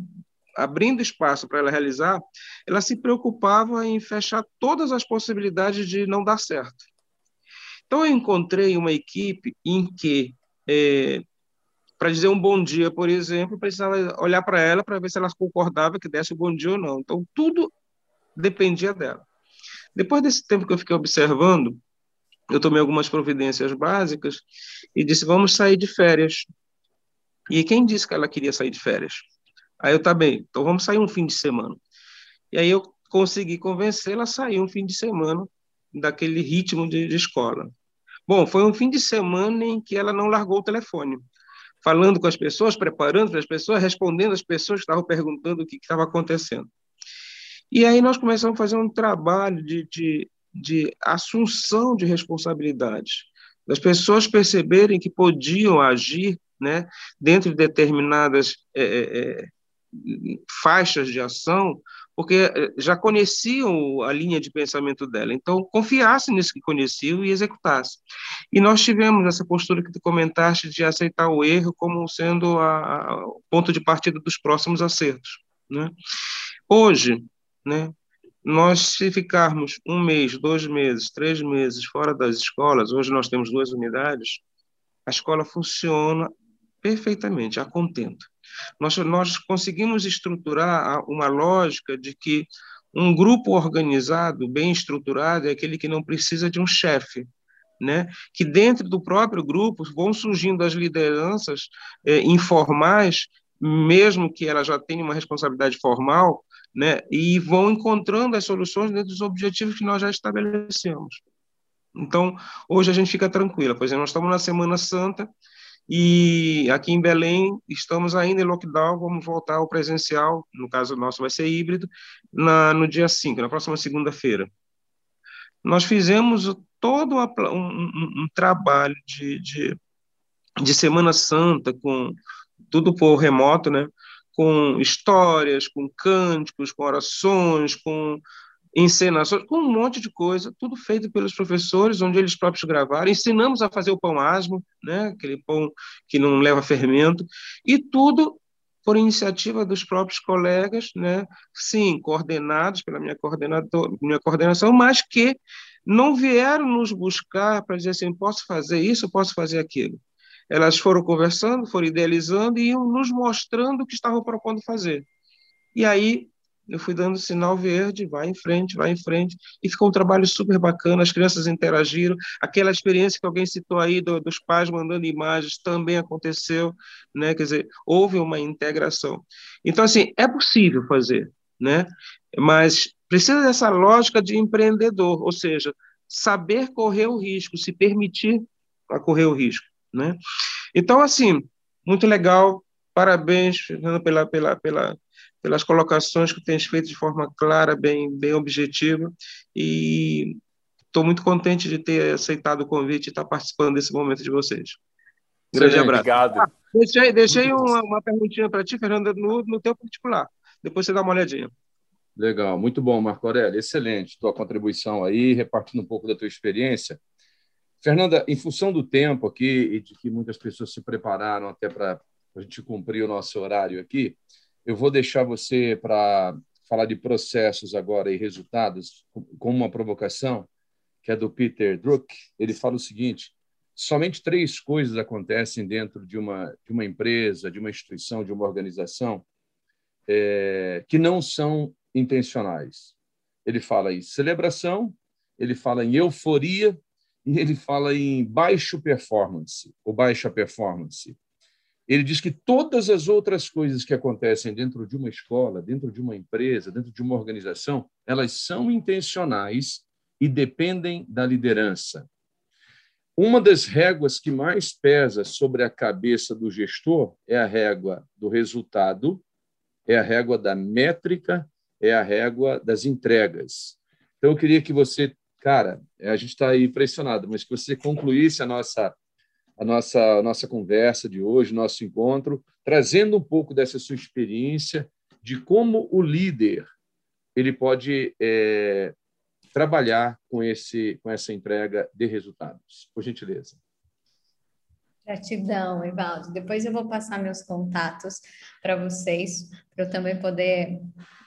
abrindo espaço para ela realizar, ela se preocupava em fechar todas as possibilidades de não dar certo. Então, eu encontrei uma equipe em que, é, para dizer um bom dia, por exemplo, precisava olhar para ela para ver se ela concordava que desse o bom dia ou não. Então, tudo dependia dela. Depois desse tempo que eu fiquei observando, eu tomei algumas providências básicas e disse: vamos sair de férias. E quem disse que ela queria sair de férias? Aí eu, tá bem, então vamos sair um fim de semana. E aí eu consegui convencê-la a sair um fim de semana daquele ritmo de, de escola. Bom, foi um fim de semana em que ela não largou o telefone, falando com as pessoas, preparando para as pessoas, respondendo às pessoas que estavam perguntando o que estava acontecendo. E aí nós começamos a fazer um trabalho de, de, de assunção de responsabilidades, das pessoas perceberem que podiam agir né, dentro de determinadas é, é, é faixas de ação, porque é, já conheciam a linha de pensamento dela. Então, confiasse nisso que conheciam e executasse. E nós tivemos essa postura que tu comentaste de aceitar o erro como sendo o ponto de partida dos próximos acertos. Né? Hoje, né, nós, se ficarmos um mês, dois meses, três meses fora das escolas, hoje nós temos duas unidades, a escola funciona perfeitamente, a contento. Nós, nós conseguimos estruturar uma lógica de que um grupo organizado, bem estruturado, é aquele que não precisa de um chefe, né? que dentro do próprio grupo vão surgindo as lideranças é, informais, mesmo que ela já tenha uma responsabilidade formal, né? e vão encontrando as soluções dentro dos objetivos que nós já estabelecemos. Então, hoje a gente fica tranquila. Exemplo, nós estamos na Semana Santa e aqui em Belém estamos ainda em lockdown, vamos voltar ao presencial, no caso nosso vai ser híbrido, na, no dia 5, na próxima segunda-feira. Nós fizemos todo um, um, um, trabalho de, de, de Semana Santa, com tudo por remoto, né? Com histórias, com cânticos, com orações, com encenações, com um monte de coisa, tudo feito pelos professores, onde eles próprios gravaram. Ensinamos a fazer o pão asmo, né? aquele pão que não leva fermento, e tudo por iniciativa dos próprios colegas, né? sim, coordenados pela minha, coordenador, minha coordenação, mas que não vieram nos buscar para dizer assim, posso fazer isso, posso fazer aquilo. Elas foram conversando, foram idealizando e iam nos mostrando o que estavam propondo fazer. E aí eu fui dando sinal verde, vai em frente, vai em frente, e ficou um trabalho super bacana, as crianças interagiram, aquela experiência que alguém citou aí do, dos pais mandando imagens também aconteceu, né, quer dizer, houve uma integração. Então, assim, é possível fazer, né, mas precisa dessa lógica de empreendedor, ou seja, saber correr o risco, se permitir correr o risco, né. Então, assim, muito legal, parabéns, Fernando, pela, pela, pela pelas colocações que tens feito de forma clara, bem, bem objetiva, e estou muito contente de ter aceitado o convite e estar participando desse momento de vocês. Grande abraço. Obrigado. Ah, deixei deixei uma, uma perguntinha para ti, Fernanda, no, no teu particular. Depois você dá uma olhadinha. Legal, muito bom, Marco Aurélio. Excelente tua contribuição aí, repartindo um pouco da tua experiência. Fernanda, em função do tempo aqui e de que muitas pessoas se prepararam até para a gente cumprir o nosso horário aqui, eu vou deixar você para falar de processos agora e resultados com uma provocação que é do Peter Druck. Ele fala o seguinte: somente três coisas acontecem dentro de uma de uma empresa, de uma instituição, de uma organização é, que não são intencionais. Ele fala em celebração, ele fala em euforia e ele fala em baixo performance ou baixa performance. Ele diz que todas as outras coisas que acontecem dentro de uma escola, dentro de uma empresa, dentro de uma organização, elas são intencionais e dependem da liderança. Uma das réguas que mais pesa sobre a cabeça do gestor é a régua do resultado, é a régua da métrica, é a régua das entregas. Então, eu queria que você, cara, a gente está aí impressionado, mas que você concluísse a nossa a nossa, a nossa conversa de hoje, nosso encontro, trazendo um pouco dessa sua experiência de como o líder ele pode é, trabalhar com, esse, com essa entrega de resultados. Por gentileza. Gratidão, Evaldo. Depois eu vou passar meus contatos para vocês, para eu também poder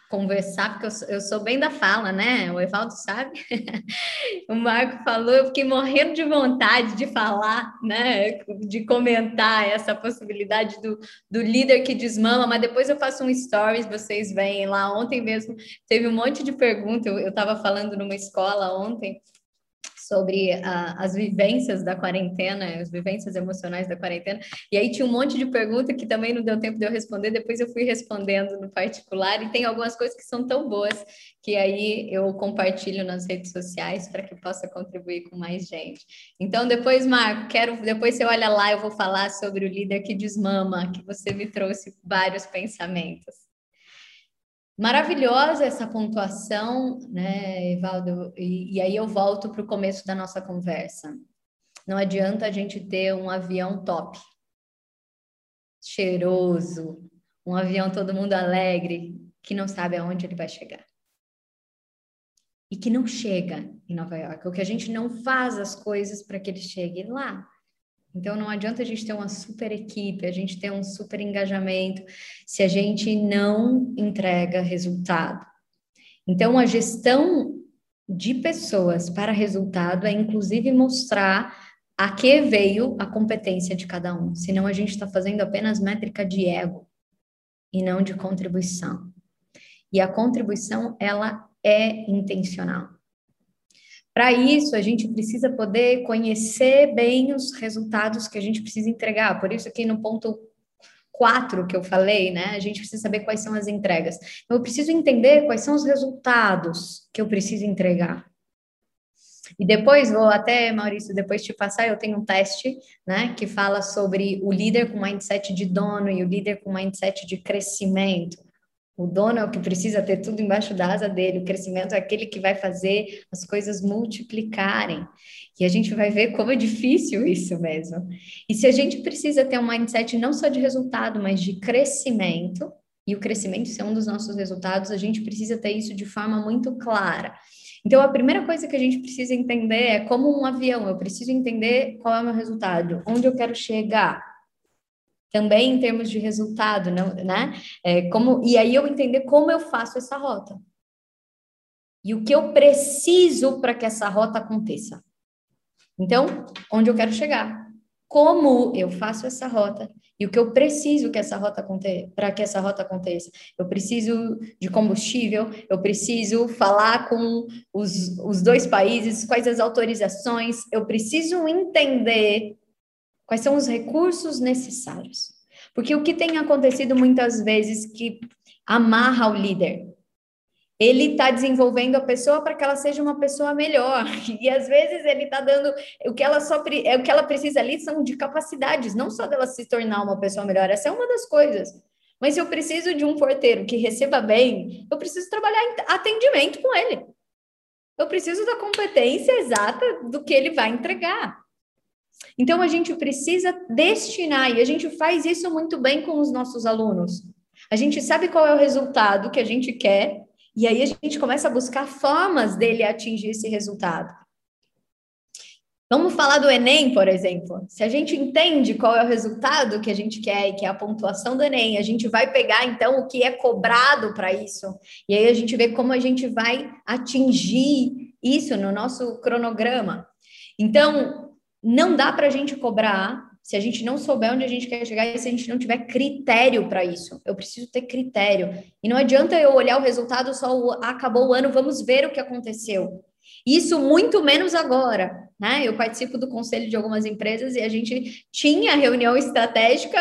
conversar, porque eu sou, eu sou, bem da fala, né? O Evaldo sabe. o Marco falou, eu fiquei morrendo de vontade de falar, né? De comentar essa possibilidade do, do líder que desmama, mas depois eu faço um stories, vocês veem lá. Ontem mesmo teve um monte de perguntas, eu estava falando numa escola ontem sobre a, as vivências da quarentena, as vivências emocionais da quarentena. E aí tinha um monte de pergunta que também não deu tempo de eu responder, depois eu fui respondendo no particular, e tem algumas coisas que são tão boas que aí eu compartilho nas redes sociais para que possa contribuir com mais gente. Então, depois, Marco, quero, depois você olha lá, eu vou falar sobre o líder que desmama, que você me trouxe vários pensamentos. Maravilhosa essa pontuação, né, Evaldo? E, e aí eu volto para o começo da nossa conversa. Não adianta a gente ter um avião top, cheiroso, um avião todo mundo alegre, que não sabe aonde ele vai chegar. E que não chega em Nova York, ou que a gente não faz as coisas para que ele chegue lá. Então não adianta a gente ter uma super equipe, a gente ter um super engajamento, se a gente não entrega resultado. Então a gestão de pessoas para resultado é inclusive mostrar a que veio a competência de cada um. Senão a gente está fazendo apenas métrica de ego e não de contribuição. E a contribuição ela é intencional. Para isso, a gente precisa poder conhecer bem os resultados que a gente precisa entregar. Por isso, aqui no ponto 4 que eu falei, né? A gente precisa saber quais são as entregas. Eu preciso entender quais são os resultados que eu preciso entregar. E depois, vou até, Maurício, depois te passar, eu tenho um teste, né, que fala sobre o líder com mindset de dono e o líder com mindset de crescimento. O dono é o que precisa ter tudo embaixo da asa dele, o crescimento é aquele que vai fazer as coisas multiplicarem. E a gente vai ver como é difícil isso mesmo. E se a gente precisa ter um mindset não só de resultado, mas de crescimento, e o crescimento ser um dos nossos resultados, a gente precisa ter isso de forma muito clara. Então, a primeira coisa que a gente precisa entender é como um avião, eu preciso entender qual é o meu resultado, onde eu quero chegar, também em termos de resultado, não, né? É, como, e aí eu entender como eu faço essa rota. E o que eu preciso para que essa rota aconteça. Então, onde eu quero chegar? Como eu faço essa rota? E o que eu preciso que essa rota aconteça, para que essa rota aconteça? Eu preciso de combustível, eu preciso falar com os, os dois países, quais as autorizações, eu preciso entender Quais são os recursos necessários? Porque o que tem acontecido muitas vezes que amarra o líder, ele está desenvolvendo a pessoa para que ela seja uma pessoa melhor. E às vezes ele está dando o que ela só é o que ela precisa ali são de capacidades, não só dela se tornar uma pessoa melhor. Essa é uma das coisas. Mas se eu preciso de um porteiro que receba bem, eu preciso trabalhar atendimento com ele. Eu preciso da competência exata do que ele vai entregar. Então, a gente precisa destinar, e a gente faz isso muito bem com os nossos alunos. A gente sabe qual é o resultado que a gente quer, e aí a gente começa a buscar formas dele atingir esse resultado. Vamos falar do Enem, por exemplo. Se a gente entende qual é o resultado que a gente quer e que é a pontuação do Enem, a gente vai pegar então o que é cobrado para isso. E aí a gente vê como a gente vai atingir isso no nosso cronograma. Então, não dá para a gente cobrar se a gente não souber onde a gente quer chegar e se a gente não tiver critério para isso. Eu preciso ter critério. E não adianta eu olhar o resultado só o, acabou o ano, vamos ver o que aconteceu. Isso muito menos agora, né? Eu participo do conselho de algumas empresas e a gente tinha reunião estratégica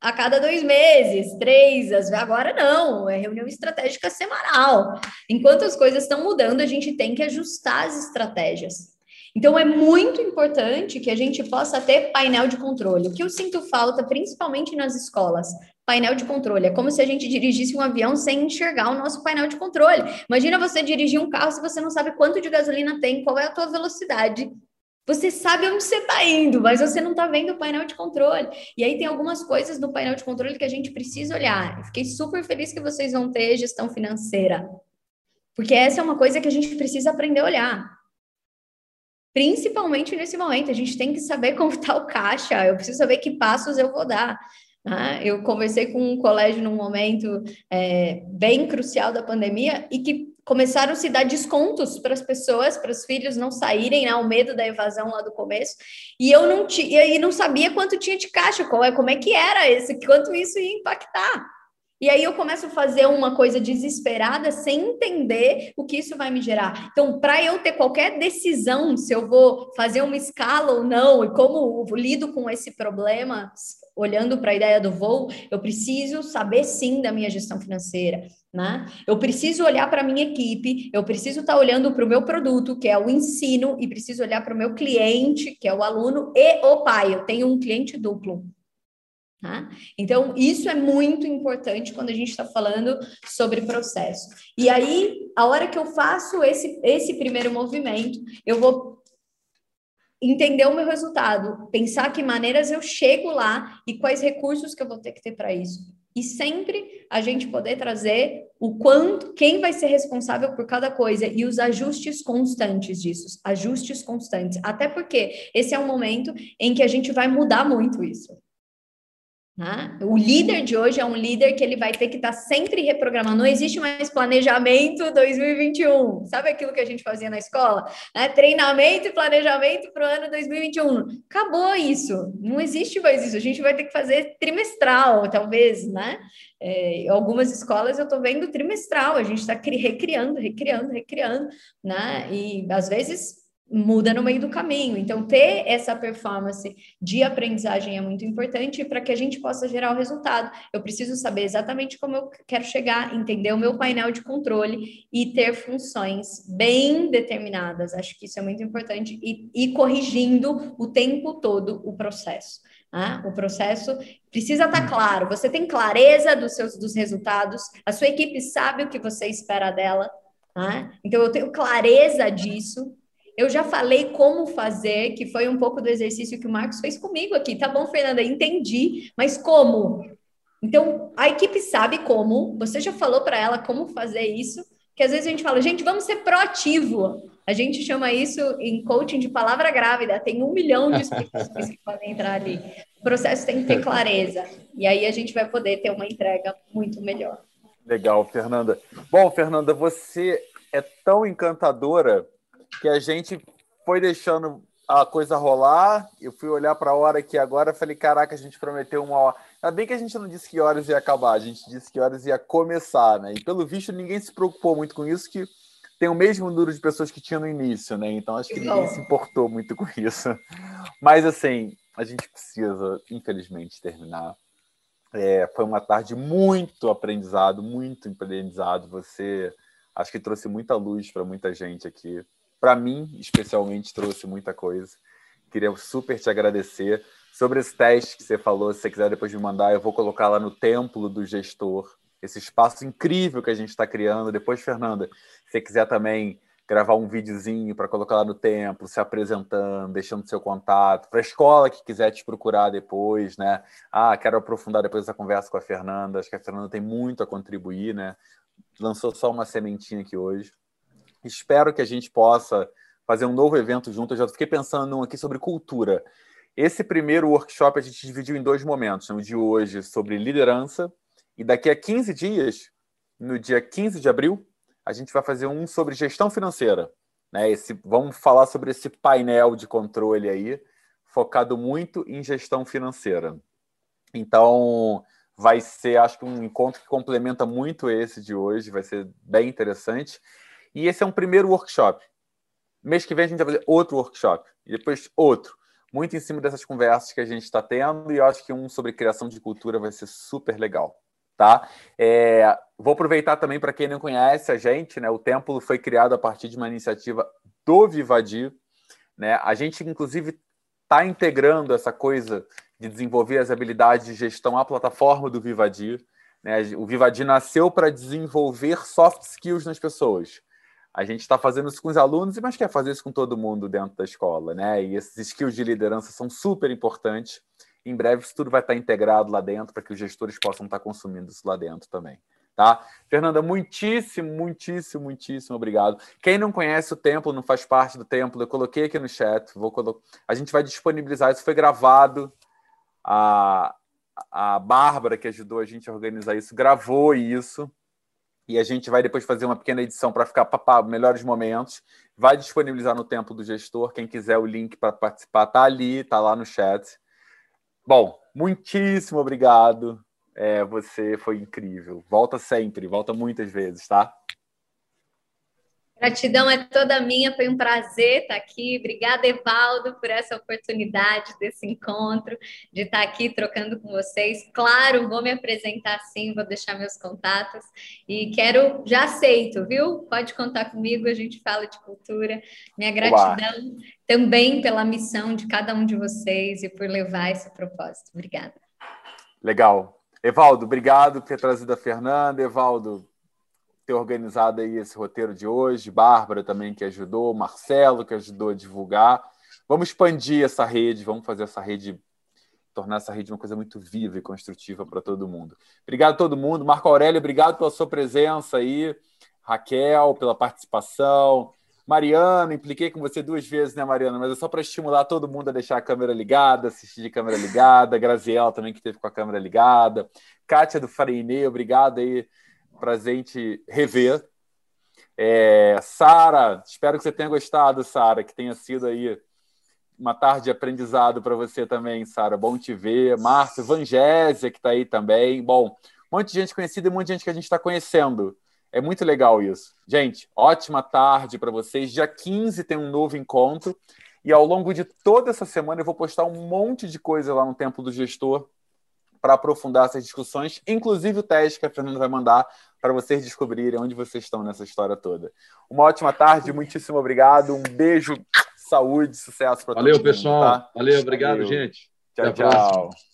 a cada dois meses, três, agora não, é reunião estratégica semanal. Enquanto as coisas estão mudando, a gente tem que ajustar as estratégias. Então, é muito importante que a gente possa ter painel de controle. O que eu sinto falta, principalmente nas escolas, painel de controle. É como se a gente dirigisse um avião sem enxergar o nosso painel de controle. Imagina você dirigir um carro se você não sabe quanto de gasolina tem, qual é a tua velocidade. Você sabe onde você está indo, mas você não está vendo o painel de controle. E aí tem algumas coisas no painel de controle que a gente precisa olhar. Fiquei super feliz que vocês vão ter gestão financeira. Porque essa é uma coisa que a gente precisa aprender a olhar principalmente nesse momento. A gente tem que saber como está o caixa, eu preciso saber que passos eu vou dar. Né? Eu conversei com um colégio num momento é, bem crucial da pandemia e que começaram a se dar descontos para as pessoas, para os filhos não saírem, né, o medo da evasão lá do começo. E eu não tinha, e não sabia quanto tinha de caixa, como é, como é que era esse, quanto isso ia impactar. E aí eu começo a fazer uma coisa desesperada sem entender o que isso vai me gerar. Então, para eu ter qualquer decisão se eu vou fazer uma escala ou não, e como lido com esse problema, olhando para a ideia do voo, eu preciso saber sim da minha gestão financeira. Né? Eu preciso olhar para a minha equipe, eu preciso estar tá olhando para o meu produto, que é o ensino, e preciso olhar para o meu cliente, que é o aluno, e o pai. Eu tenho um cliente duplo. Tá? Então, isso é muito importante quando a gente está falando sobre processo. E aí, a hora que eu faço esse, esse primeiro movimento, eu vou entender o meu resultado, pensar que maneiras eu chego lá e quais recursos que eu vou ter que ter para isso. e sempre a gente poder trazer o quanto, quem vai ser responsável por cada coisa e os ajustes constantes disso, ajustes constantes. Até porque esse é um momento em que a gente vai mudar muito isso. Né? O líder de hoje é um líder que ele vai ter que estar tá sempre reprogramando. Não existe mais planejamento 2021. Sabe aquilo que a gente fazia na escola? Né? Treinamento e planejamento para o ano 2021. Acabou isso. Não existe mais isso. A gente vai ter que fazer trimestral, talvez, né? É, algumas escolas eu estou vendo trimestral. A gente está recriando, recriando, recriando, né? E às vezes muda no meio do caminho. Então, ter essa performance de aprendizagem é muito importante para que a gente possa gerar o resultado. Eu preciso saber exatamente como eu quero chegar, entender o meu painel de controle e ter funções bem determinadas. Acho que isso é muito importante e, e corrigindo o tempo todo o processo. Né? O processo precisa estar tá claro. Você tem clareza dos seus dos resultados. A sua equipe sabe o que você espera dela. Né? Então, eu tenho clareza disso eu já falei como fazer, que foi um pouco do exercício que o Marcos fez comigo aqui. Tá bom, Fernanda, entendi, mas como? Então, a equipe sabe como, você já falou para ela como fazer isso, que às vezes a gente fala, gente, vamos ser proativo. A gente chama isso em coaching de palavra grávida, tem um milhão de explicações que podem entrar ali. O processo tem que ter clareza, e aí a gente vai poder ter uma entrega muito melhor. Legal, Fernanda. Bom, Fernanda, você é tão encantadora que a gente foi deixando a coisa rolar. Eu fui olhar para a hora aqui agora, falei, caraca, a gente prometeu uma hora. Ainda bem que a gente não disse que horas ia acabar, a gente disse que horas ia começar, né? E pelo visto ninguém se preocupou muito com isso, que tem o mesmo número de pessoas que tinha no início, né? Então acho que ninguém se importou muito com isso. Mas assim, a gente precisa, infelizmente, terminar. É, foi uma tarde muito aprendizado, muito aprendizado. Você acho que trouxe muita luz para muita gente aqui para mim, especialmente, trouxe muita coisa. Queria super te agradecer. Sobre esse teste que você falou, se você quiser depois me mandar, eu vou colocar lá no templo do gestor, esse espaço incrível que a gente está criando. Depois, Fernanda, se você quiser também gravar um videozinho para colocar lá no templo, se apresentando, deixando seu contato, para a escola que quiser te procurar depois, né? Ah, quero aprofundar depois essa conversa com a Fernanda. Acho que a Fernanda tem muito a contribuir, né? Lançou só uma sementinha aqui hoje. Espero que a gente possa fazer um novo evento junto. Eu já fiquei pensando aqui sobre cultura. Esse primeiro workshop a gente dividiu em dois momentos. No de hoje, sobre liderança, e daqui a 15 dias, no dia 15 de abril, a gente vai fazer um sobre gestão financeira. Né? Esse, vamos falar sobre esse painel de controle aí, focado muito em gestão financeira. Então, vai ser, acho que, um encontro que complementa muito esse de hoje, vai ser bem interessante. E esse é um primeiro workshop. Mês que vem a gente vai fazer outro workshop. E depois outro. Muito em cima dessas conversas que a gente está tendo. E eu acho que um sobre criação de cultura vai ser super legal. Tá? É, vou aproveitar também para quem não conhece a gente, né? O Templo foi criado a partir de uma iniciativa do Vivadi. Né? A gente, inclusive, está integrando essa coisa de desenvolver as habilidades de gestão à plataforma do Vivadi. Né? O Vivadi nasceu para desenvolver soft skills nas pessoas a gente está fazendo isso com os alunos, mas quer fazer isso com todo mundo dentro da escola, né? E esses skills de liderança são super importantes. Em breve, isso tudo vai estar integrado lá dentro para que os gestores possam estar consumindo isso lá dentro também. Tá? Fernanda, muitíssimo, muitíssimo, muitíssimo obrigado. Quem não conhece o templo, não faz parte do templo, eu coloquei aqui no chat. Vou colo... A gente vai disponibilizar, isso foi gravado. A, a Bárbara, que ajudou a gente a organizar isso, gravou isso e a gente vai depois fazer uma pequena edição para ficar para melhores momentos. Vai disponibilizar no tempo do gestor. Quem quiser o link para participar tá ali, tá lá no chat. Bom, muitíssimo obrigado. É, você foi incrível. Volta sempre, volta muitas vezes, tá? Gratidão é toda minha, foi um prazer estar aqui. Obrigada, Evaldo, por essa oportunidade desse encontro, de estar aqui trocando com vocês. Claro, vou me apresentar sim, vou deixar meus contatos e quero, já aceito, viu? Pode contar comigo, a gente fala de cultura. Minha gratidão também pela missão de cada um de vocês e por levar esse propósito. Obrigada. Legal. Evaldo, obrigado por ter trazido a Fernanda. Evaldo, ter organizado aí esse roteiro de hoje, Bárbara também que ajudou, Marcelo que ajudou a divulgar. Vamos expandir essa rede, vamos fazer essa rede tornar essa rede uma coisa muito viva e construtiva para todo mundo. Obrigado a todo mundo. Marco Aurélio, obrigado pela sua presença aí. Raquel, pela participação. Mariana, impliquei com você duas vezes, né, Mariana? Mas é só para estimular todo mundo a deixar a câmera ligada, assistir de câmera ligada. Graziela também, que esteve com a câmera ligada. Kátia do Farinei, obrigado aí. Prazer em te rever. É, Sara, espero que você tenha gostado, Sara, que tenha sido aí uma tarde de aprendizado para você também, Sara. Bom te ver. Márcio, Vangésia, que está aí também. Bom, um monte de gente conhecida e um monte de gente que a gente está conhecendo. É muito legal isso. Gente, ótima tarde para vocês. Dia 15 tem um novo encontro. E ao longo de toda essa semana eu vou postar um monte de coisa lá no Templo do Gestor para aprofundar essas discussões, inclusive o teste que a Fernanda vai mandar para vocês descobrirem onde vocês estão nessa história toda. Uma ótima tarde, muitíssimo obrigado, um beijo, saúde, sucesso para todos. Valeu, pessoal. Tá? Valeu, obrigado, Valeu. gente. Tchau, tchau.